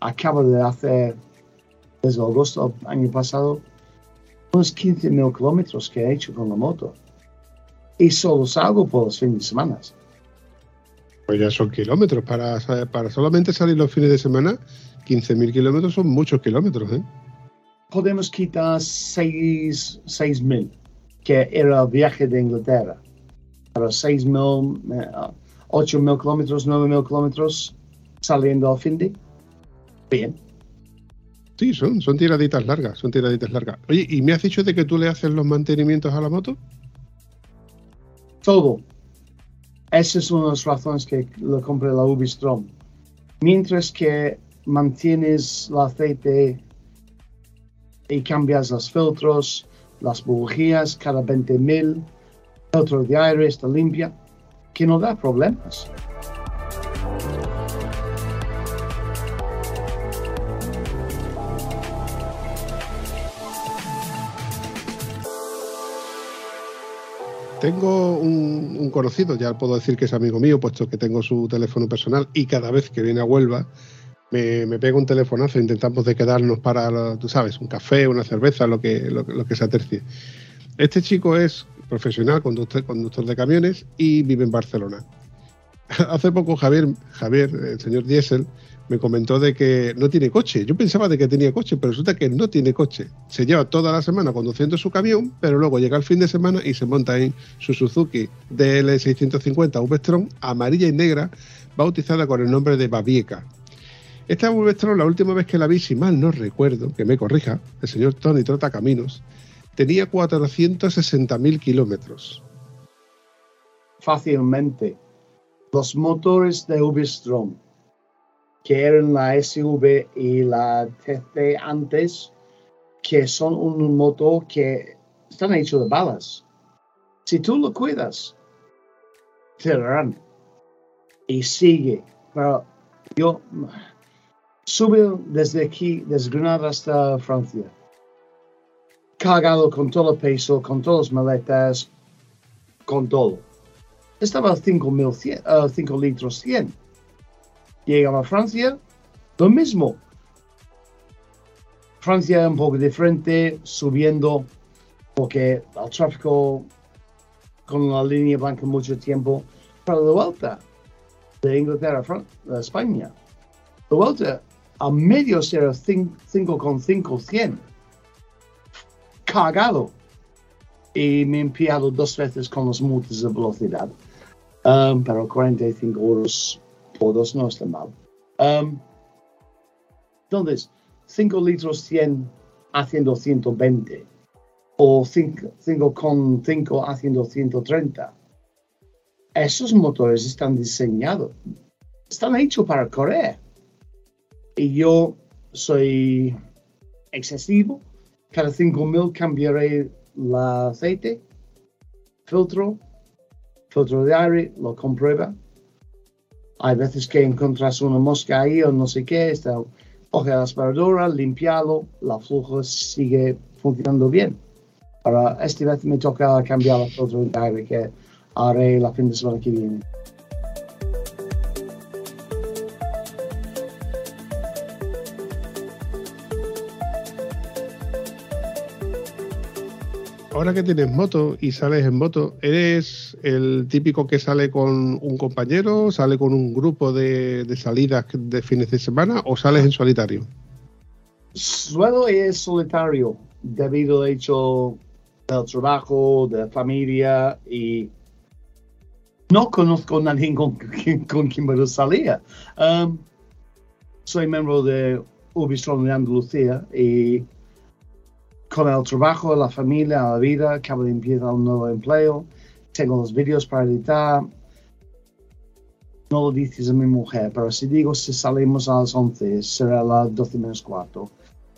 acabo de hacer, desde agosto año pasado, unos 15 mil kilómetros que he hecho con la moto. Y solo salgo por los fines de semana. Pues ya son kilómetros. Para, para solamente salir los fines de semana, 15.000 kilómetros son muchos kilómetros. ¿eh? Podemos quitar 6 mil, que era el viaje de Inglaterra. Para 6 mil, 8 mil kilómetros, 9 mil kilómetros saliendo al fin de. Bien. Sí, son, son tiraditas largas, son tiraditas largas. Oye, ¿y me has dicho de que tú le haces los mantenimientos a la moto? Todo. Esa es una de las razones que lo compré la Ubistrom. Mientras que mantienes el aceite y cambias los filtros, las bujías cada 20.000, filtro de aire está limpia, que no da problemas. Tengo un, un, conocido, ya puedo decir que es amigo mío, puesto que tengo su teléfono personal y cada vez que viene a Huelva me, me pega un telefonazo, intentamos de quedarnos para, tú sabes, un café, una cerveza, lo que, lo, que se atercie. Este chico es profesional, conductor, de camiones y vive en Barcelona. Hace poco Javier, Javier, el señor Diesel, me comentó de que no tiene coche. Yo pensaba de que tenía coche, pero resulta que no tiene coche. Se lleva toda la semana conduciendo su camión, pero luego llega el fin de semana y se monta en su Suzuki DL650 V-Strom, amarilla y negra, bautizada con el nombre de Babieca. Esta V-Strom, la última vez que la vi, si mal no recuerdo, que me corrija, el señor Tony Trota Caminos, tenía 460.000 kilómetros. Fácilmente. Los motores de V-Strom que eran la SV y la TC antes, que son un motor que están hechos de balas. Si tú lo cuidas, te darán. Y sigue. Pero yo sube desde aquí, desde Granada hasta Francia. Cargado con todo el peso, con todas las maletas, con todo. Estaba a 5 litros 100. Llegaba a Francia, lo mismo. Francia un poco diferente, subiendo, porque el tráfico con la línea blanca mucho tiempo, para la vuelta de Inglaterra a España. La vuelta a medio será 5,5 100. Cargado. Y me he empiado dos veces con las multas de velocidad. Um, pero 45 euros por dos no está mal. Um, entonces, 5 litros 100 haciendo 120 o 5,5 haciendo 130. Esos motores están diseñados, están hechos para correr. Y yo soy excesivo. Cada 5000 cambiaré el aceite, filtro, filtro de aire, lo comprueba. Hay veces que encontras una mosca ahí o no sé qué, está, coge la aspiradora, limpiarlo, la flujo sigue funcionando bien. Para esta vez me toca cambiar el filtro de aire que haré la fin de semana que viene. Ahora que tienes moto y sales en moto, ¿eres el típico que sale con un compañero, sale con un grupo de, de salidas de fines de semana o sales en solitario? Suelo es solitario debido al hecho del trabajo, de familia y no conozco a nadie con, quien- con quien me salía. Um, soy miembro de Ubistron de Andalucía y con el trabajo, la familia, la vida, acabo de empezar un nuevo empleo, tengo los vídeos para editar. No lo dices a mi mujer, pero si digo si salimos a las 11, será las 12 menos cuarto.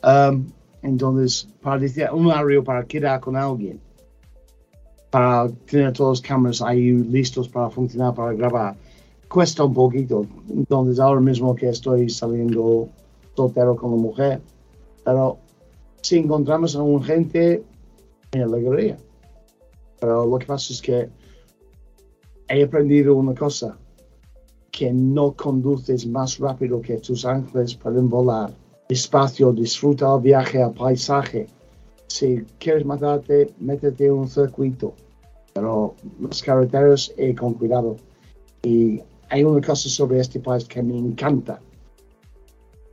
Um, entonces, para decir un horario para quedar con alguien, para tener todas las cámaras ahí listos para funcionar, para grabar, cuesta un poquito. Entonces, ahora mismo que estoy saliendo soltero con la mujer, pero si encontramos a un gente, me alegraría. Pero lo que pasa es que he aprendido una cosa, que no conduces más rápido que tus ángeles pueden volar. Despacio, disfruta el viaje, el paisaje. Si quieres matarte, métete en un circuito. Pero las carreteras, eh, con cuidado. Y hay una cosa sobre este país que me encanta.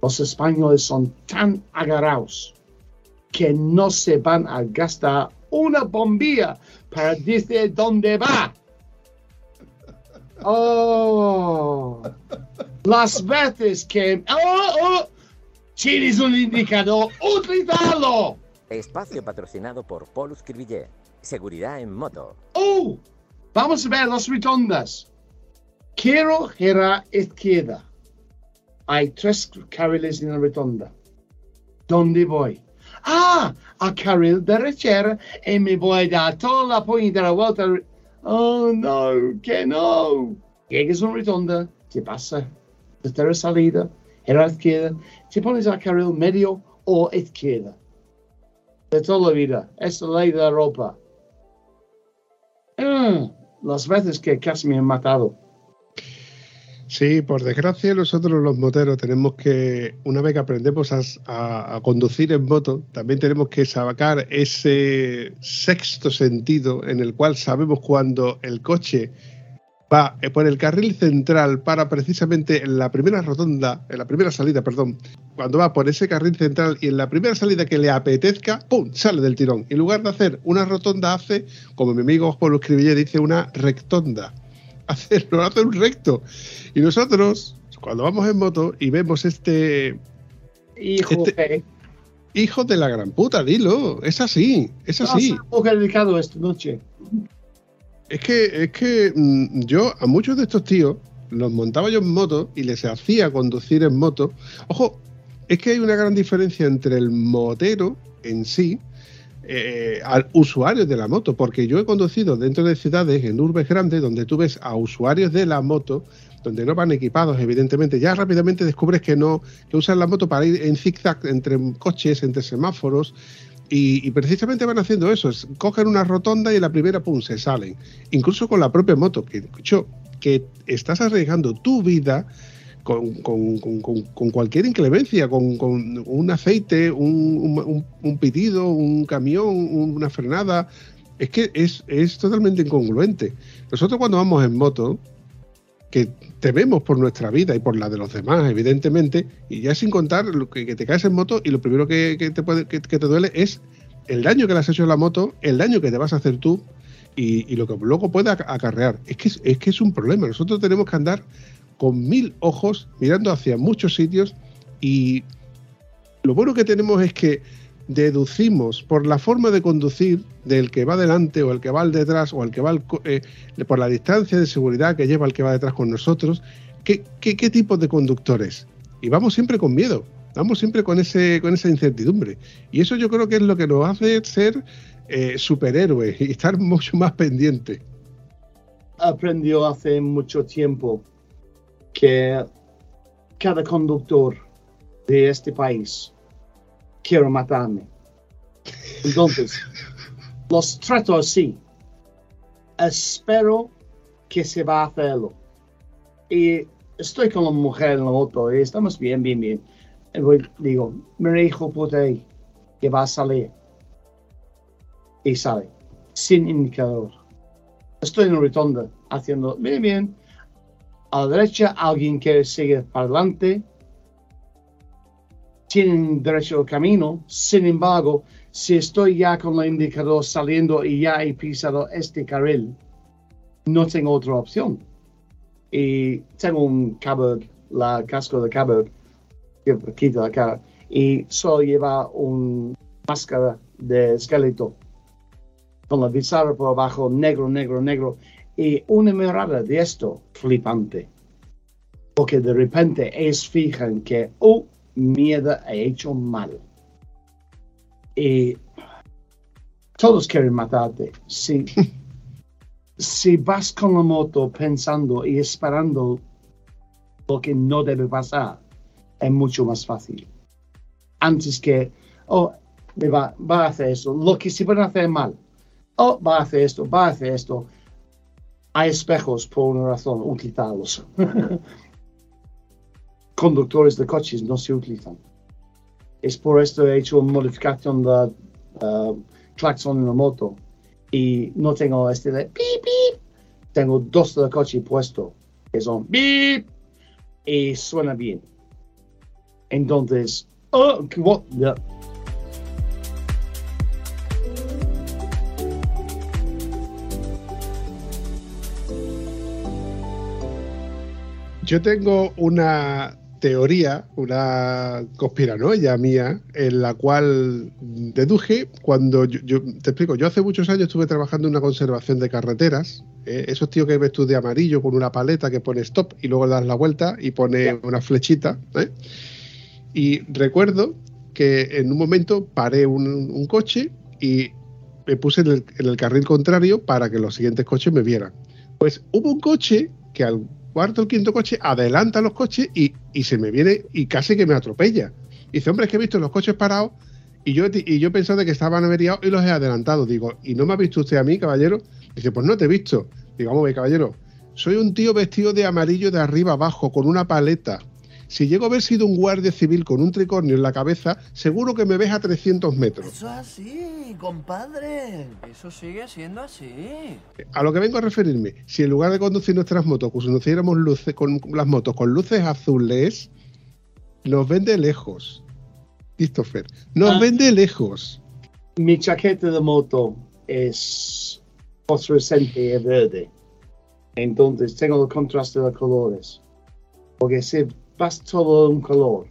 Los españoles son tan agarrados que no se van a gastar una bombilla para decir dónde va. Oh, las veces que... Oh, oh, tienes un indicador, utilizarlo. Espacio patrocinado por Polus Cribillet. Seguridad en moto. Oh, vamos a ver las rotondas. Quiero girar izquierda. Hay tres carriles en la rotonda. ¿Dónde voy? Ah, a carril derechera y me voy a toda la puñetera vuelta. Oh, no, que no. Llegas a una rotonda, te pasa. Tercera salida, gira a izquierda, te pones al carril medio o izquierda. De toda la vida. Es la ley de la ropa. Mm, las veces que casi me han matado. Sí, por desgracia nosotros los moteros tenemos que, una vez que aprendemos a, conducir en moto, también tenemos que sacar ese sexto sentido en el cual sabemos cuando el coche va por el carril central para precisamente en la primera rotonda, en la primera salida, perdón, cuando va por ese carril central y en la primera salida que le apetezca, ¡pum!, sale del tirón. En lugar de hacer una rotonda, hace, como mi amigo Pablo Escribille dice, una rectonda. Hace, lo hace un recto. Y nosotros, cuando vamos en moto y vemos este Hijo, Este- hijo de la gran puta, dilo, es así, es así. ¿Cómo que he dedicado esta noche? Es que, es que mm, yo a muchos de estos tíos los montaba yo en moto y les hacía conducir en moto. Ojo, es que hay una gran diferencia entre el motero en sí, eh, al usuario de la moto, porque yo he conducido dentro de ciudades, en urbes grandes, donde tú ves a usuarios de la moto, donde no van equipados, evidentemente, ya rápidamente descubres que no, que usan la moto para ir en zigzag entre coches, entre semáforos, y, precisamente van haciendo eso, es- cogen una rotonda y la primera, pum, se salen. Incluso con la propia moto, que, que estás arriesgando tu vida con, con- cualquier inclemencia, con, un aceite, un, pitido, un camión, un- una frenada. Es que es, totalmente incongruente. Nosotros cuando vamos en moto, que tememos por nuestra vida y por la de los demás, evidentemente, y ya sin contar lo que, te caes en moto y lo primero que, te, puede, que, te duele es el daño que le has hecho a la moto, el daño que te vas a hacer tú y, lo que luego pueda aca- acarrear. Es que es que es un problema. Nosotros tenemos que andar con mil ojos mirando hacia muchos sitios y lo bueno que tenemos es que deducimos por la forma de conducir del que va delante o el que va al detrás o el que va al eh, por la distancia de seguridad que lleva el que va detrás con nosotros, qué, qué, qué tipo de conductores. Y vamos siempre con miedo, vamos siempre con, ese, con esa incertidumbre. Y eso yo creo que es lo que nos hace ser eh, superhéroes y estar mucho más pendientes. aprendió hace mucho tiempo que cada conductor de este país quiere matarme. Entonces, los trato así. Espero que se va a hacerlo. Y estoy con la mujer en la moto y estamos bien, bien, bien. Y digo, mira hijo puta ahí, que va a salir. Y sale, sin indicador. Estoy en la rotonda haciendo bien, bien. A la derecha alguien quiere seguir para adelante. Tienen derecho al camino. Sin embargo, si estoy ya con el indicador saliendo y ya he pisado este carril, no tengo otra opción. Y tengo un cabo, la casco de cabo que quita la cara y solo lleva una máscara de esqueleto con la bizarra por abajo, negro, negro, negro, y una mirada de esto flipante. Porque de repente es fijan que, oh, mierda, he hecho mal. Y todos quieren matarte. Si, si vas con la moto pensando y esperando lo que no debe pasar, es mucho más fácil. Antes que, oh, me va, va a hacer eso, lo que se van a hacer mal oh, va a hacer esto, va a hacer esto. Hay espejos por una razón, utilizarlos. Conductores de coches no se utilizan. Es por esto he hecho una modificación de uh, claxon en la moto y no tengo este de pip, pip. Tengo dos de coche puesto que son pip y suena bien. Entonces, oh, what? Yeah. Yo tengo una teoría, una conspiranoia mía, en la cual deduje cuando yo, yo- te explico, yo hace muchos años estuve trabajando en una conservación de carreteras, eh, esos tíos que ves tú de amarillo con una paleta que pone stop y luego das la vuelta y pone una flechita, ¿eh? Y recuerdo que en un momento paré un, un coche y me puse en el, en el carril contrario para que los siguientes coches me vieran. Pues hubo un coche que al cuarto o quinto coche adelanta los coches y, y se me viene y casi que me atropella. Y dice, hombre, es que he visto los coches parados y yo, y yo pensaba que estaban averiados y los he adelantado. Digo, ¿y no me ha visto usted a mí, caballero? Dice, pues no te he visto. Digo, vamos caballero, soy un tío vestido de amarillo de arriba abajo, con una paleta. Si llego a haber sido un guardia civil con un tricornio en la cabeza, seguro que me ves a 300 metros. Eso es así, compadre. Eso sigue siendo así. A lo que vengo a referirme, si en lugar de conducir nuestras motos, conduciéramos luces con las motos con luces azules, nos ven de lejos. Christopher, nos Ah. ven de lejos. Mi chaqueta de moto es fosforescente y verde. Entonces tengo el contraste de colores. Porque si vas todo un color,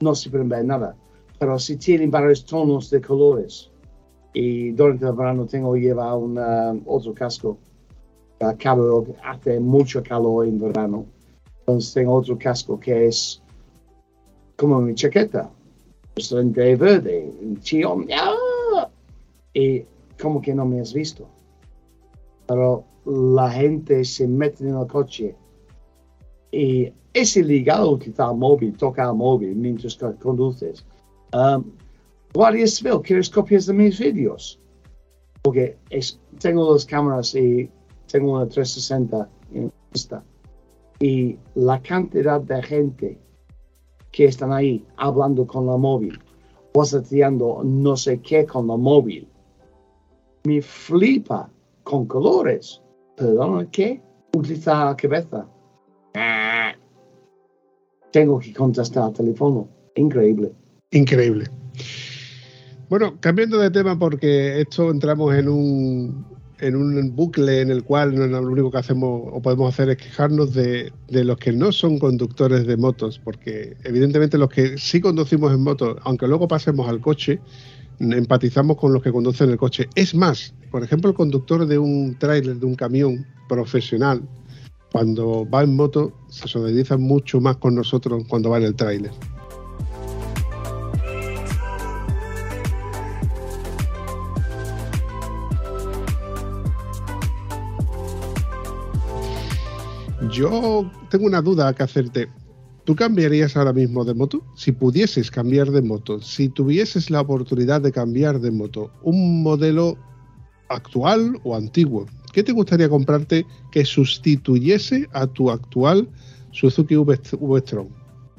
no se puede ver nada. Pero si tienen varios tonos de colores, y durante el verano tengo que llevar una, otro casco, acabo, hace mucho calor en verano. Entonces tengo otro casco que es como mi chaqueta, fosforescente y verde, un chillón. ¡ah! y como que no me has visto. Pero la gente se mete en el coche y es ilegal utilizar el móvil, tocar el móvil mientras que conduces. Um, Guardia Civil, ¿quieres copias de mis vídeos? Porque es- tengo las cámaras y tengo una 360 en esta. Y la cantidad de gente que están ahí hablando con la móvil o haciendo no sé qué con la móvil, me flipa con colores. Perdona, ¿qué? Utilizar la cabeza. Tengo que contestar al teléfono. Increíble. Increíble. Bueno, cambiando de tema porque esto entramos en un, en un bucle en el cual lo único que hacemos o podemos hacer es quejarnos de, de los que no son conductores de motos, porque evidentemente los que sí conducimos en moto, aunque luego pasemos al coche, empatizamos con los que conducen el coche. Es más, por ejemplo, el conductor de un tráiler, de un camión profesional, cuando va en moto, se solidariza mucho más con nosotros cuando va en el tráiler. Yo tengo una duda que hacerte. ¿Tú cambiarías ahora mismo de moto? Si pudieses cambiar de moto, si tuvieses la oportunidad de cambiar de moto, un modelo actual o antiguo, ¿qué te gustaría comprarte que sustituyese a tu actual Suzuki V-Strom?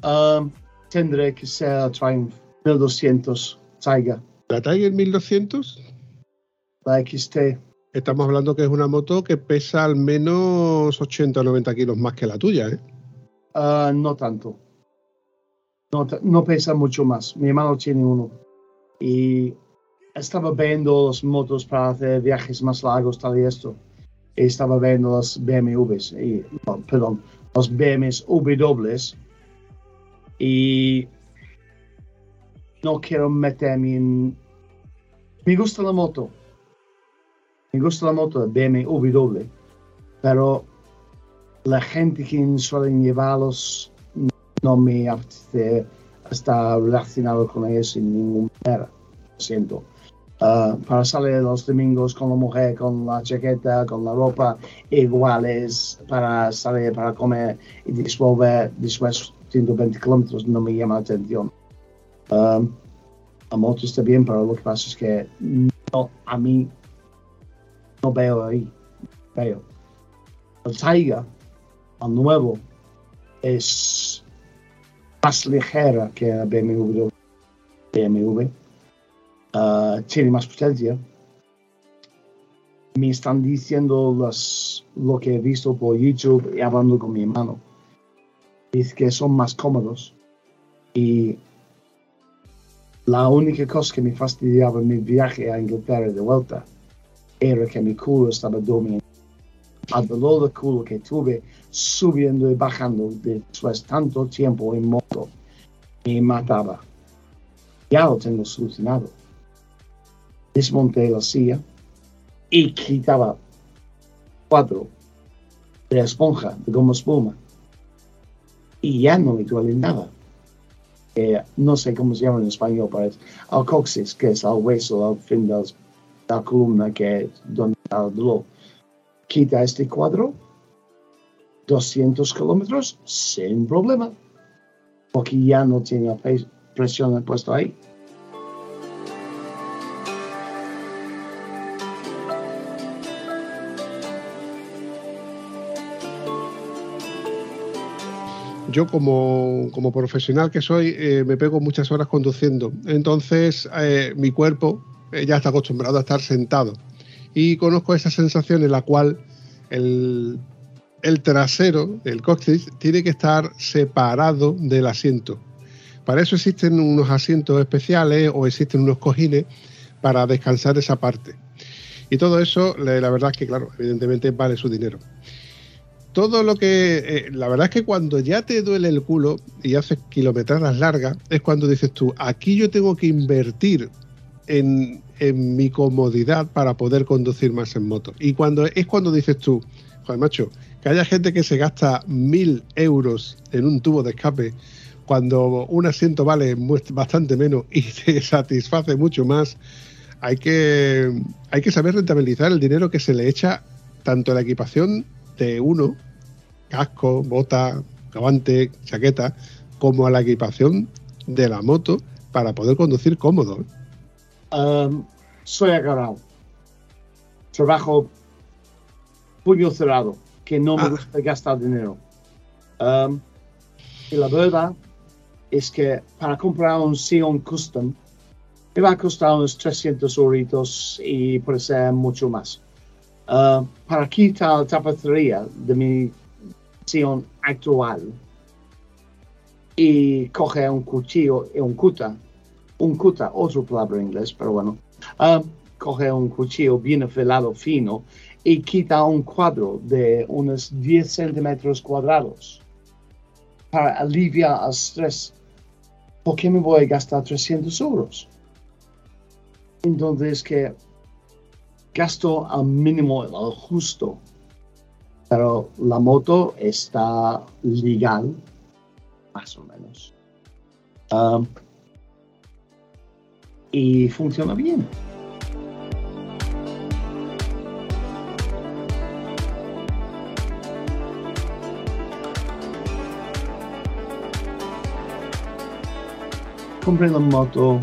Um, tendré que ser Triumph 1200 Tiger. ¿La Tiger 1200? La XT. Estamos hablando que es una moto que pesa al menos 80 o 90 kilos más que la tuya, ¿eh? Ah, no tanto. No, no pesa mucho más. Mi hermano tiene uno. Y estaba viendo las motos para hacer viajes más largos, tal y esto. Y estaba viendo las BMWs, y, no, perdón, los BMWs. Y no quiero meterme en... Me gusta la moto. Me gusta la moto BMW, pero la gente que suelen llevarlos no me apetece estar relacionado con ellos en ninguna manera. Lo siento. Ah, para salir los domingos con la mujer, con la chaqueta, con la ropa iguales, para salir, para comer y después ver después 120 kilómetros no me llama la atención. Ah, la moto está bien, pero lo que pasa es que no, a mí no veo ahí. Veo. El Tiger, el nuevo, es más ligera que la BMW. BMW. Ah, tiene más potencia. Me están diciendo las, lo que he visto por YouTube y hablando con mi hermano. Dice que son más cómodos. Y la única cosa que me fastidiaba en mi viaje a Inglaterra de vuelta era que mi culo estaba durmiendo. Al dolor de culo que tuve subiendo y bajando después tanto tiempo en moto me mataba. Ya lo tengo solucionado. Desmonté la silla y quitaba cuatro de esponja de goma espuma y ya no me duele nada. Eh, no sé cómo se llama en español, pero es el coxis, que es el hueso al fin de la columna que es donde está el dolor. Quita este cuadro, 200 kilómetros sin problema, porque ya no tiene la presión puesta ahí. Yo como, como profesional que soy, eh, me pego muchas horas conduciendo. Entonces, eh, mi cuerpo eh, ya está acostumbrado a estar sentado. Y conozco esa sensación en la cual el, trasero, el coxis, tiene que estar separado del asiento. Para eso existen unos asientos especiales o existen unos cojines para descansar esa parte. Y todo eso, la verdad es que, claro, evidentemente vale su dinero todo lo que. eh, la verdad es que cuando ya te duele el culo y haces kilometradas largas, es cuando dices tú, aquí yo tengo que invertir en, en mi comodidad para poder conducir más en moto. Y cuando es cuando dices tú, joder, macho, que haya gente que se gasta mil euros en un tubo de escape cuando un asiento vale bastante menos y te satisface mucho más. hay que, hay que saber rentabilizar el dinero que se le echa tanto a la equipación de uno, casco, bota, guante, chaqueta, como a la equipación de la moto para poder conducir cómodo. Um, soy agarrado. Trabajo puño cerrado, que no me Ah. gusta gastar dinero. Um, y la verdad es que para comprar un Sion Custom me va a costar unos 300 euritos y puede ser mucho más. Uh, para quitar la tapicería de mi Sion actual y coger un cuchillo y un cuta, un cuta, otra palabra en inglés, pero bueno, uh, coger un cuchillo bien afilado, fino, y quita un cuadro de unos 10 centímetros cuadrados para aliviar el estrés. ¿Por qué me voy a gastar 300 euros? Entonces que gasto al mínimo, al justo, pero la moto está legal, más o menos. Um, y funciona bien. Compré la moto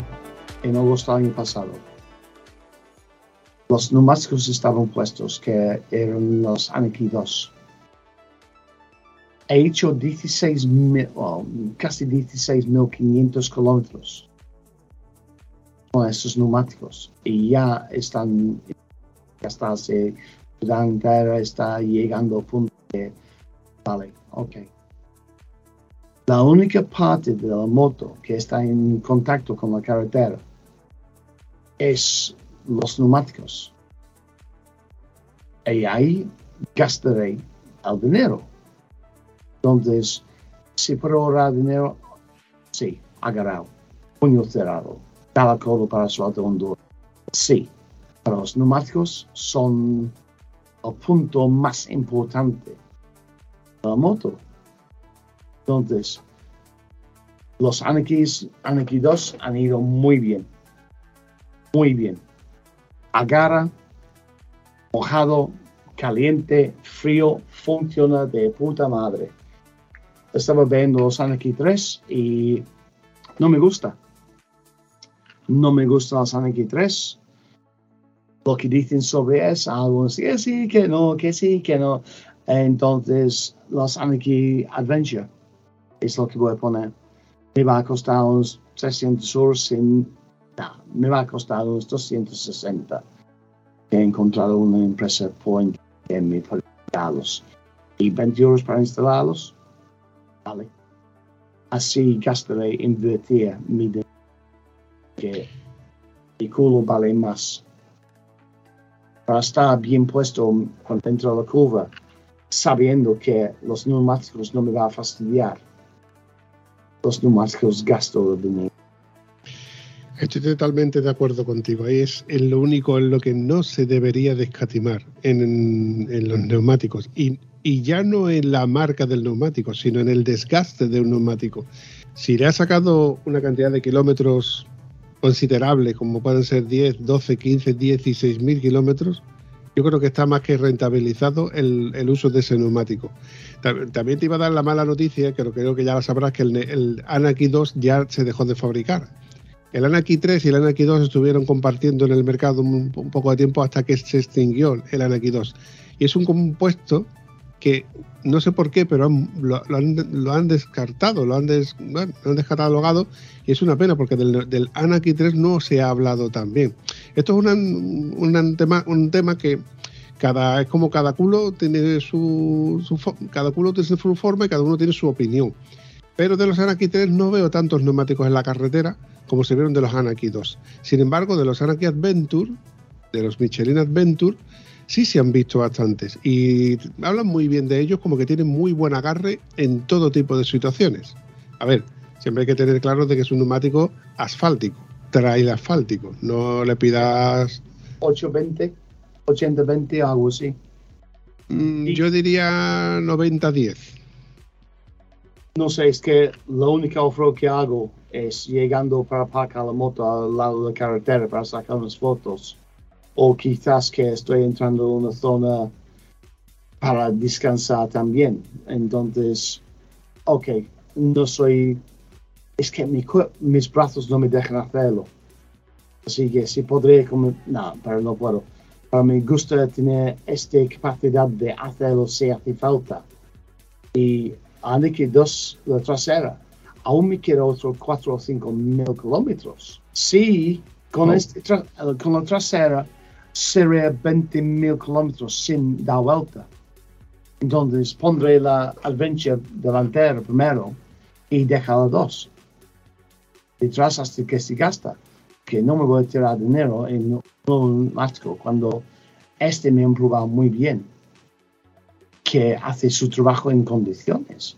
en agosto del año pasado. Los neumáticos estaban puestos, que eran los 2. He hecho 16 mil, well, casi 16.500 kilómetros con estos neumáticos y ya están, ya está, se, está llegando al punto de, vale, ok. La única parte de la moto que está en contacto con la carretera es los neumáticos. Y ahí gastaré el dinero. Entonces, si puedo ahorrar dinero, sí, agarrado, puño cerrado, cada codo para su alto. Sí, pero los neumáticos son el punto más importante de la moto. Entonces, los Anarchy 2 han ido muy bien. Muy bien. Agarra, mojado, caliente, frío, funciona de puta madre. Estaba viendo los Anarchy 3 y no me gusta. No me gustan los Anarchy 3. Lo que dicen sobre eso, algunos que sí, que no, que sí, que no. Entonces, los Anarchy Adventure es lo que voy a poner. Me va a costar unos 300 euros sin... Me va a costar unos 260. He encontrado una empresa Point me puede darlos. Y 20 euros para instalarlos. Vale. Así gastaré invertir mi dinero. Que mi culo vale más. Para estar bien puesto dentro de la curva, sabiendo que los neumáticos no me va a fastidiar. Los neumáticos gasto el dinero. Estoy totalmente de acuerdo contigo. Ahí es lo único en lo que no se debería de escatimar en, en- los neumáticos. Y, ya no en la marca del neumático, sino en el desgaste de un neumático. Si le has sacado una cantidad de kilómetros considerable, como pueden ser 10, 12, 15, 16 mil kilómetros, yo creo que está más que rentabilizado el, el uso de ese neumático. Ta- También te iba a dar la mala noticia, que creo que ya la sabrás, que el, el Anarchy 2 ya se dejó de fabricar. El Anarchy 3 y el Anarchy 2 estuvieron compartiendo en el mercado un, poco de tiempo hasta que se extinguió el Anarchy 2. Y es un compuesto que no sé por qué, pero lo, han, descartado, lo han, des- descatalogado y es una pena porque del, del Anarchy 3 no se ha hablado tan bien. Esto es un tema que cada es como cada culo tiene su, cada culo tiene su forma y cada uno tiene su opinión. Pero de los Anarchy 3 no veo tantos neumáticos en la carretera como se vieron de los Anarchy 2. Sin embargo, de los Anarchy Adventure, de los Michelin Adventure, sí se han visto bastantes. Y hablan muy bien de ellos como que tienen muy buen agarre en todo tipo de situaciones. A ver, siempre hay que tener claro de que es un neumático asfáltico, trail asfáltico. No le pidas 820, 80-20, algo así. Mm, Yo diría 90-10. No sé, es que la única off-road que hago es llegando para aparcar la moto al lado de la carretera para sacar unas fotos. O quizás que estoy entrando en una zona para descansar también. Entonces, ok, no soy... Es que mi mis brazos no me dejan hacerlo. Así que si podré, como, no, pero no puedo. Pero me gusta tener esta capacidad de hacerlo si hace falta. Y que dos, la trasera, aún me queda otros 4 o 5 mil kilómetros. Sí, con, Oh. este eh, con la trasera sería 20 mil kilómetros sin dar vuelta. Entonces pondré la Adventure delantera primero y dejarla dos. Detrás hasta que se gasta. Que no me voy a tirar dinero en un neumático cuando este me ha probado muy bien. Que hace su trabajo en condiciones.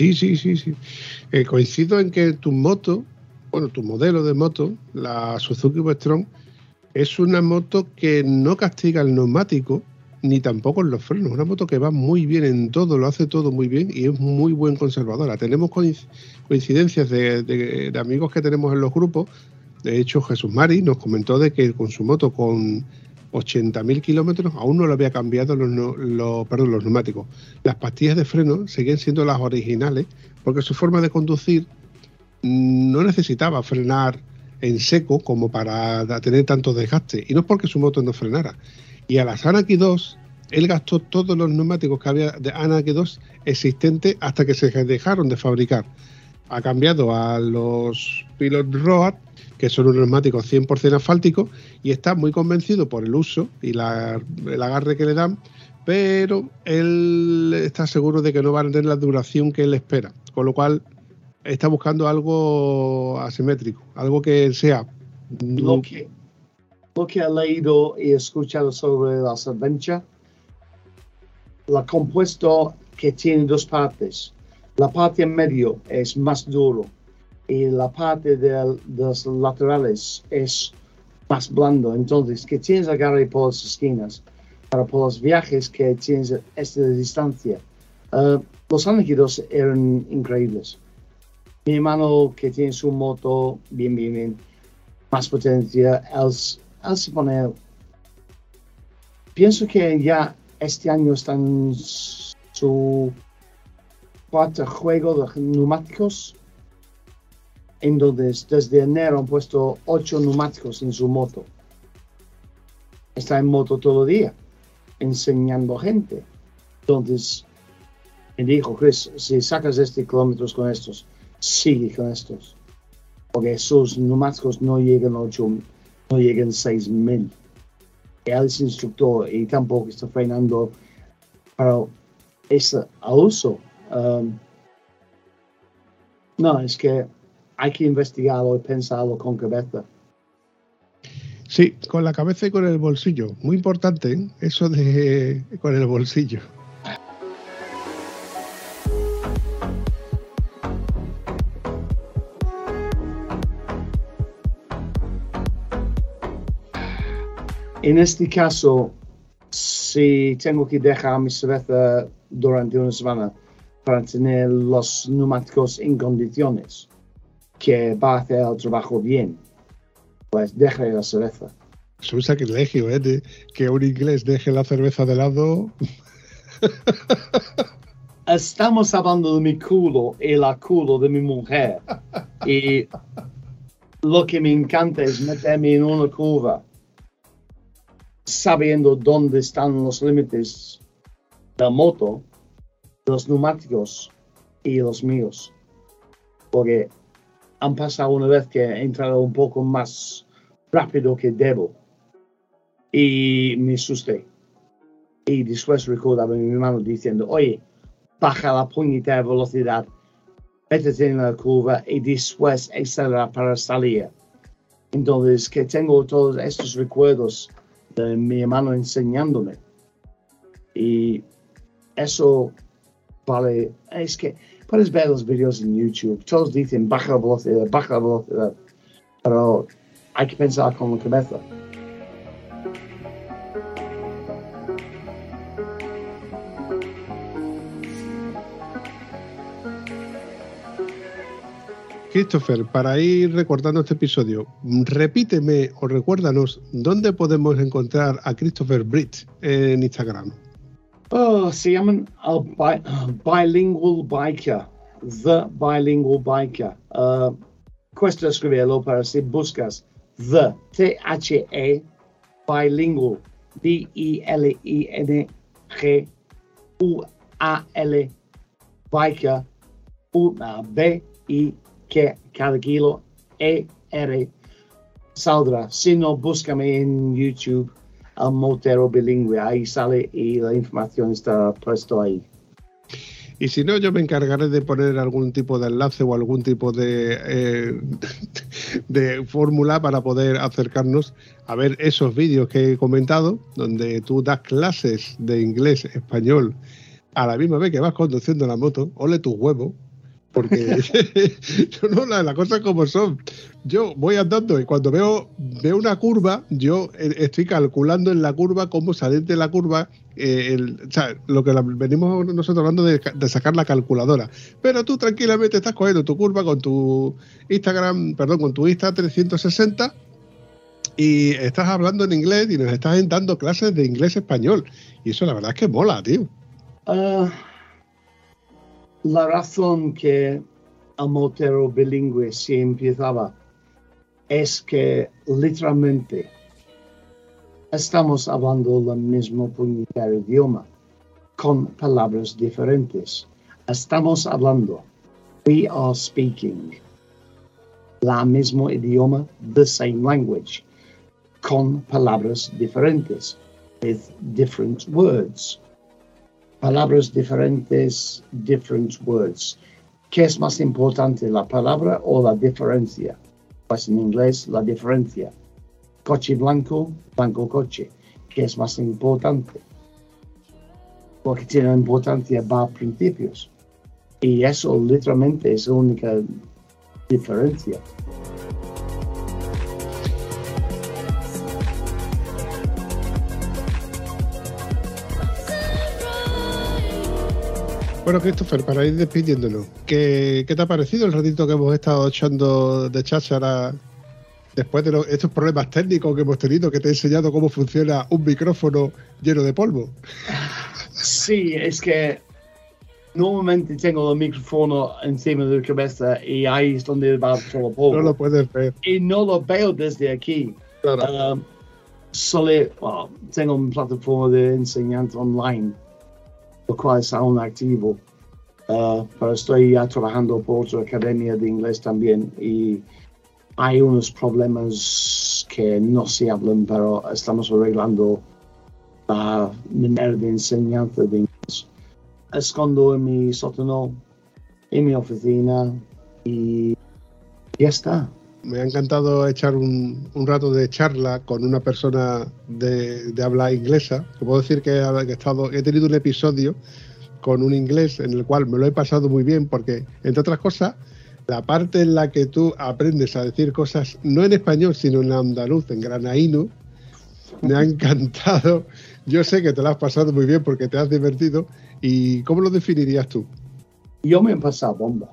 Sí, sí, sí, sí. Eh, coincido en que tu moto, bueno, tu modelo de moto, la Suzuki Westron, es una moto que no castiga el neumático ni tampoco en los frenos. Una moto que va muy bien en todo, lo hace todo muy bien y es muy buen conservadora. Tenemos coinc- coincidencias de, de- de amigos que tenemos en los grupos. De hecho, Jesús Mari nos comentó de que con su moto con 80.000 kilómetros aún no le había cambiado los, los- perdón, los neumáticos. Las pastillas de freno seguían siendo las originales porque su forma de conducir no necesitaba frenar en seco como para tener tanto desgaste. Y no es porque su moto no frenara. Y a las Anaki 2, él gastó todos los neumáticos que había de Anaki 2 existentes hasta que se dejaron de fabricar. Ha cambiado a los Pilot Road, que son unos neumáticos 100% asfálticos, y está muy convencido por el uso y la- el agarre que le dan, pero él está seguro de que no van a tener la duración que él espera. Con lo cual, está buscando algo asimétrico, algo que sea Lo que, lo que he leído y escuchado sobre las Adventure, la compuesto que tiene dos partes. La parte en medio es más duro y la parte del- de los laterales es más blando. Entonces, que tienes agarre por las esquinas para por los viajes que tienes esta distancia. Eh, los anáquidos eran increíbles. Mi hermano que tiene su moto, bien, bien, bien, más potencia, él, él se pone... Pienso que ya este año está en su cuarto juego de neumáticos, en donde desde enero han puesto ocho neumáticos en su moto. Está en moto todo el día, enseñando gente. Entonces, me dijo, Chris, si sacas este kilómetros con estos, sigue con estos. Porque sus neumáticos no llegan a 8, no llegan a 6000. Él es instructor y tampoco está frenando para ese uso. Um, no, es que hay que investigarlo y pensarlo con cabeza. Sí, con la cabeza y con el bolsillo. Muy importante, ¿eh? eso de con el bolsillo. En este caso, si tengo que dejar mi cerveza durante una semana para tener los neumáticos en condiciones que va a hacer el trabajo bien, pues dejaré la cerveza. Es un sacrilegio, ¿eh? De que un inglés deje la cerveza de lado. Estamos hablando de mi culo y la culo de mi mujer. Y lo que me encanta es meterme en una curva sabiendo dónde están los límites de la moto, los neumáticos y los míos. Porque han pasado una vez que he entrado un poco más rápido que debo y me asusté. Y después recordaba a mi hermano diciendo, oye, baja la puñetera velocidad, métete en la curva y después acelera para salir. Entonces, que tengo todos estos recuerdos de mi hermano enseñándome. Y eso vale, es que puedes ver los videos en YouTube, todos dicen baja la velocidad, baja la velocidad, pero hay que pensar con la cabeza. Christopher, para ir recordando este episodio, repíteme o recuérdanos dónde podemos encontrar a Christopher Bridge en Instagram. Oh, se llaman el bi- Bilingual Biker. The Bilingual Biker. Uh, cuesta escribirlo, pero si buscas The, T-H-E, Bilingual, B-I-L-I-N-G-U-A-L, Biker, una B, I, K, cada kilo, E, R, saldrá. Si no, búscame en YouTube, el motero bilingüe, ahí sale y la información está puesto ahí. Y si no, yo me encargaré de poner algún tipo de enlace o algún tipo de, eh, de fórmula para poder acercarnos a ver esos vídeos que he comentado, donde tú das clases de inglés, español, a la misma vez que vas conduciendo la moto, ole tu huevo, porque yo no, la- las cosas como son. Yo voy andando y cuando veo, veo una curva, yo eh, estoy calculando en la curva cómo salir de la curva, eh, el- o sea, lo que la- venimos nosotros hablando de, ca- de sacar la calculadora. Pero tú tranquilamente estás cogiendo tu curva con tu Instagram, perdón, con tu Insta 360 y estás hablando en inglés y nos estás dando clases de inglés español. Y eso la verdad es que mola, tío. Ah, la razón que el motero bilingüe se empezaba es que literalmente estamos hablando el mismo puñetero idioma con palabras diferentes. Estamos hablando, we are speaking la mismo idioma, the same language, con palabras diferentes, with different words palabras diferentes, different words. ¿Qué es más importante, la palabra o la diferencia? Pues en inglés, la diferencia. Coche blanco, blanco coche. ¿Qué es más importante? Porque tiene importancia va a principios. Y eso literalmente es la única diferencia. Bueno, Christopher, para ir despidiéndonos, ¿qué, qué te ha parecido el ratito que hemos estado echando de cháchara después de los- estos problemas técnicos que hemos tenido, que te he enseñado cómo funciona un micrófono lleno de polvo? Sí, es que normalmente tengo el micrófono encima de la cabeza y ahí es donde va todo el polvo. No lo puedes ver. y no lo veo desde aquí. Claro. Um, solo, well, tengo una plataforma de enseñanza online, lo cual es aún activo. Uh, pero estoy trabajando por otra academia de inglés también y hay unos problemas que no se hablan, pero estamos arreglando la manera de enseñanza de inglés. Escondo en mi sótano, en mi oficina y ya está. Me ha encantado echar un, rato de charla con una persona de, habla inglesa. Te puedo decir que, he, he tenido un episodio con un inglés en el cual me lo he pasado muy bien porque, entre otras cosas, la parte en la que tú aprendes a decir cosas no en español, sino en andaluz, en granaíno, me ha encantado. Yo sé que te lo has pasado muy bien porque te has divertido. ¿Y cómo lo definirías tú? Yo me he pasado bomba.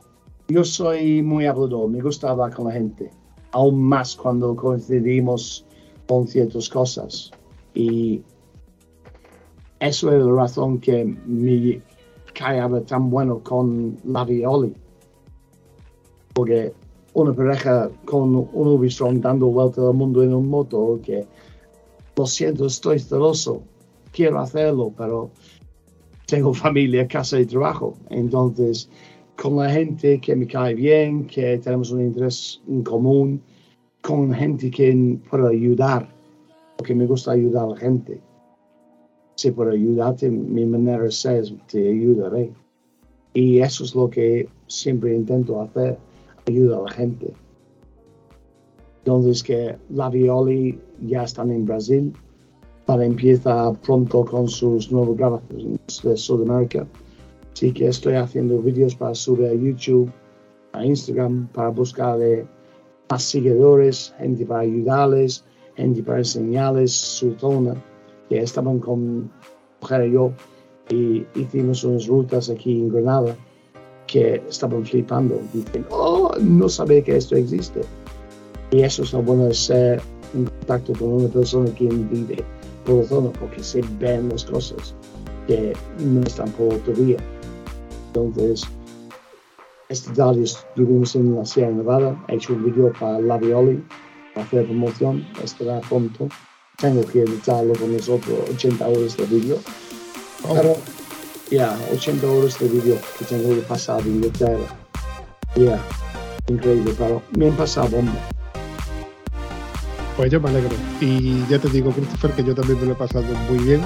Yo soy muy hablador, me gusta hablar con la gente, aún más cuando coincidimos con ciertas cosas. Y eso es la razón que me caía tan bueno con la Violi. Porque una pareja con un Ubistrong dando vuelta al mundo en un moto, que lo siento, estoy celoso, quiero hacerlo, pero tengo familia, casa y trabajo. Entonces, con la gente que me cae bien, que tenemos un interés en común, con gente que puedo ayudar, porque me gusta ayudar a la gente. Si puedo ayudarte, mi manera ser, te ayudaré. Y eso es lo que siempre intento hacer, ayudar a la gente. Entonces, que la Violi ya están en Brasil, para empieza pronto con sus nuevas grabaciones de Sudamérica. Así que estoy haciendo vídeos para subir a YouTube, a Instagram, para buscarle más seguidores, gente para ayudarles, gente para enseñarles su zona, que estaban con mujer y yo y hicimos unas rutas aquí en Granada que estaban flipando, dicen, oh, no sabía que esto existe. Y eso es lo bueno de ser en contacto con una persona que vive por la zona, porque se ven las cosas que no están por autovía. Entonces, este tarde estuvimos en la Sierra Nevada, he hecho un video para Lavioli, para hacer promoción, estará pronto. Tengo que editarlo con nosotros, 80 horas de vídeo. Pero, ya, 80 horas de vídeo que tengo que pasar de Inglaterra. Ya, increíble, pero me han pasado bomba. Pues yo me alegro. Y ya te digo, Christopher, que yo también me lo he pasado muy bien.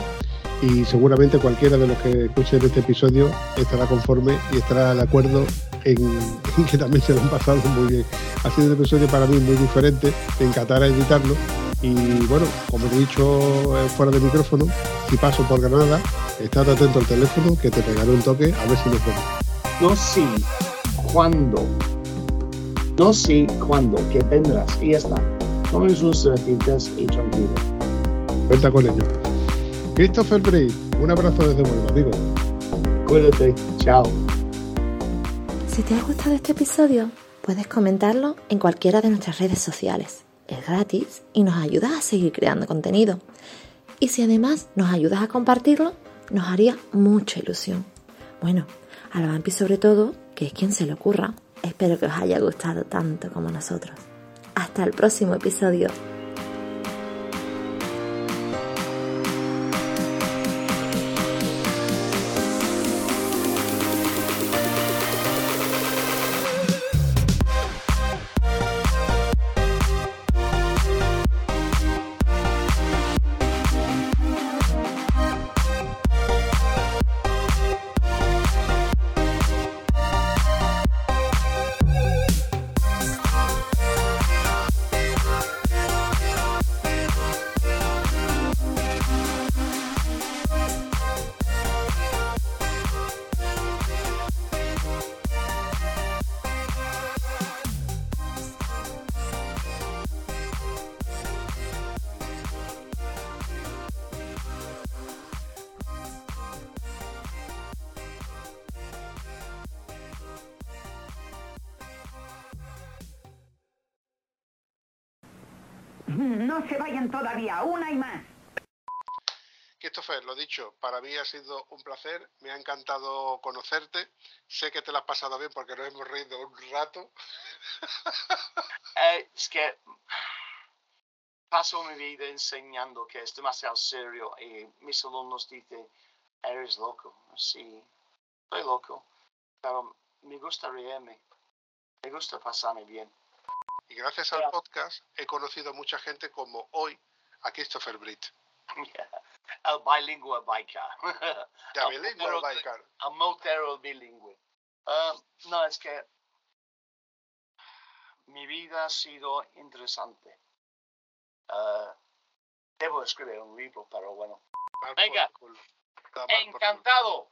Y seguramente cualquiera de los que escuchen este episodio estará conforme y estará de acuerdo en, en que también se lo han pasado muy bien. Ha sido un episodio para mí muy diferente. Me encantará editarlo. Y bueno, como he dicho eh, fuera de micrófono, si paso por Granada, estad atento al teléfono que te pegaré un toque a ver si nos vemos. No sí, cuándo. No sí, cuándo, que vendrás. Y ya está. Tomes unas cervecitas y tranquilo. Cuenta con ello. Christopher Bray, un abrazo desde Huelva, amigo. Cuídate. Chao. Si te ha gustado este episodio, puedes comentarlo en cualquiera de nuestras redes sociales. Es gratis y nos ayudas a seguir creando contenido. Y si además nos ayudas a compartirlo, nos haría mucha ilusión. Bueno, a la Vampi sobre todo, que es quien se le ocurra. Espero que os haya gustado tanto como nosotros. Hasta el próximo episodio. Dicho, para mí ha sido un placer, me ha encantado conocerte, sé que te lo has pasado bien porque nos hemos reído un rato. Eh, es que paso mi vida enseñando que es demasiado serio y mis alumnos dicen, eres loco. Sí, estoy loco, pero me gusta reírme, me gusta pasarme bien. Y gracias al podcast he conocido mucha gente como hoy a Christopher Britt. El bilingüe biker. El bilingüe motero- biker. El motero bilingüe. Ah, no, es que mi vida ha sido interesante. Ah, debo escribir un libro, pero bueno. Venga, encantado.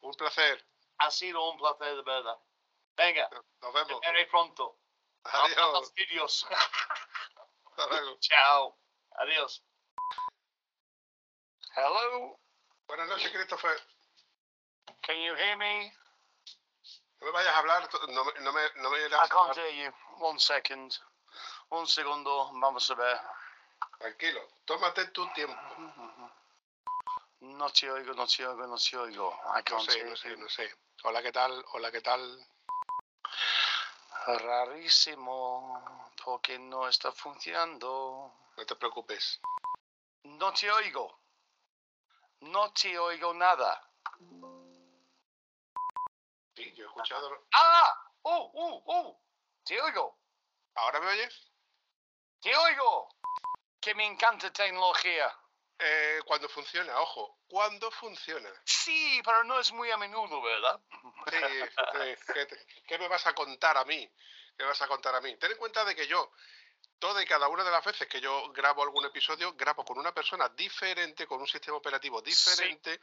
Un placer. Ha sido un placer de verdad. Venga, nos vemos. Te veré pronto. Adiós. A los vídeos. Hasta luego. Chao. Adiós. Hello. Buenas noches, Christopher. Can you hear me? No me vayas a hablar, no me, no me, no me I can't hear you. One second. Un segundo. Vamos a ver. Tranquilo, tómate tu tiempo. No te oigo, no te oigo, no te oigo. I No can't sé, hear no sé, no sé. Hola, ¿qué tal? Hola, ¿qué tal? Rarísimo. Porque no está funcionando. No te preocupes. No te oigo. No te oigo nada. Sí, yo he escuchado. ¡Ah! ¡Uh, uh, uh! Te oigo. ¿Ahora me oyes? Te oigo. Que me encanta tecnología. Eh, cuando funciona, ojo, cuando funciona. Sí, pero no es muy a menudo, ¿verdad? Sí, sí. ¿Qué, te- qué me vas a contar a mí? ¿Qué vas a contar a mí? Ten en cuenta de que yo, toda y cada una de las veces que yo grabo algún episodio, grabo con una persona diferente, con un sistema operativo diferente,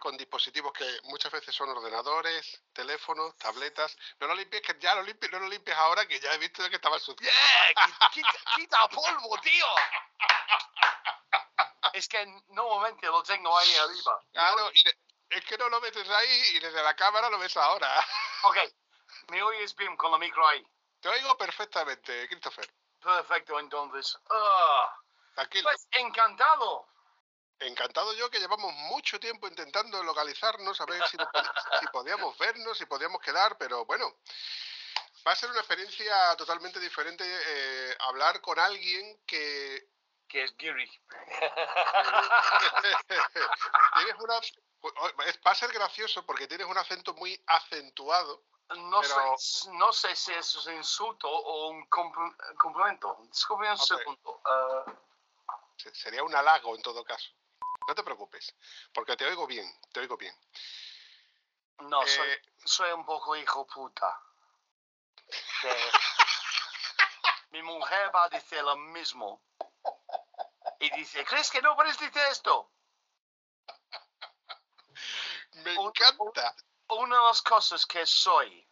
con dispositivos que muchas veces son ordenadores, teléfonos, tabletas. No lo limpies, que ya lo limpies, no lo limpies ahora, que ya he visto que estaba sucio. quita, quita polvo, tío. Es que nuevamente lo tengo ahí arriba. Claro, y de- es que no lo metes ahí y desde la cámara lo ves ahora. Ok, ¿me oyes bien con el micro ahí? Te oigo perfectamente, Christopher. Perfecto, entonces. Tranquilo. pues encantado. Encantado yo que llevamos mucho tiempo intentando localizarnos, a ver si, podíamos vernos, si podíamos quedar, pero bueno, va a ser una experiencia totalmente diferente eh, hablar con alguien que... Que es Giri. tienes una... Va a ser gracioso porque tienes un acento muy acentuado. No, Pero- sé, no sé si eso es un insulto o un compl- complemento. Disculpe un segundo. Ah, Se- Sería un halago en todo caso. No te preocupes, porque te oigo bien, te oigo bien. no, Eh, soy, soy un poco hijo puta. Mi mujer va a decir lo mismo. Y dice, ¿crees que no puedes decir esto? Me encanta. Una de las cosas que soy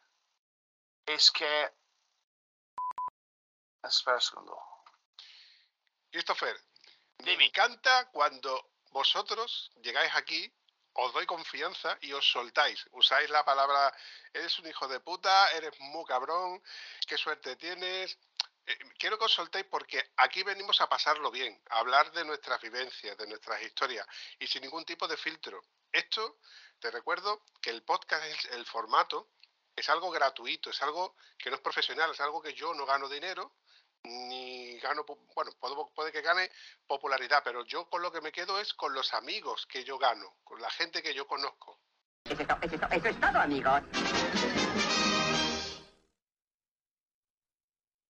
es que... Espera un segundo. Christopher, me encanta cuando vosotros llegáis aquí, os doy confianza y os soltáis. Usáis la palabra, eres un hijo de puta, eres muy cabrón, qué suerte tienes. Eh, quiero que os soltéis porque aquí venimos a pasarlo bien, a hablar de nuestras vivencias, de nuestras historias y sin ningún tipo de filtro. Esto, te recuerdo que el podcast, el formato, es algo gratuito, es algo que no es profesional, es algo que yo no gano dinero, ni gano, bueno, puedo- puede que gane popularidad, pero yo con lo que me quedo es con los amigos que yo gano, con la gente que yo conozco. Eso es todo, amigos.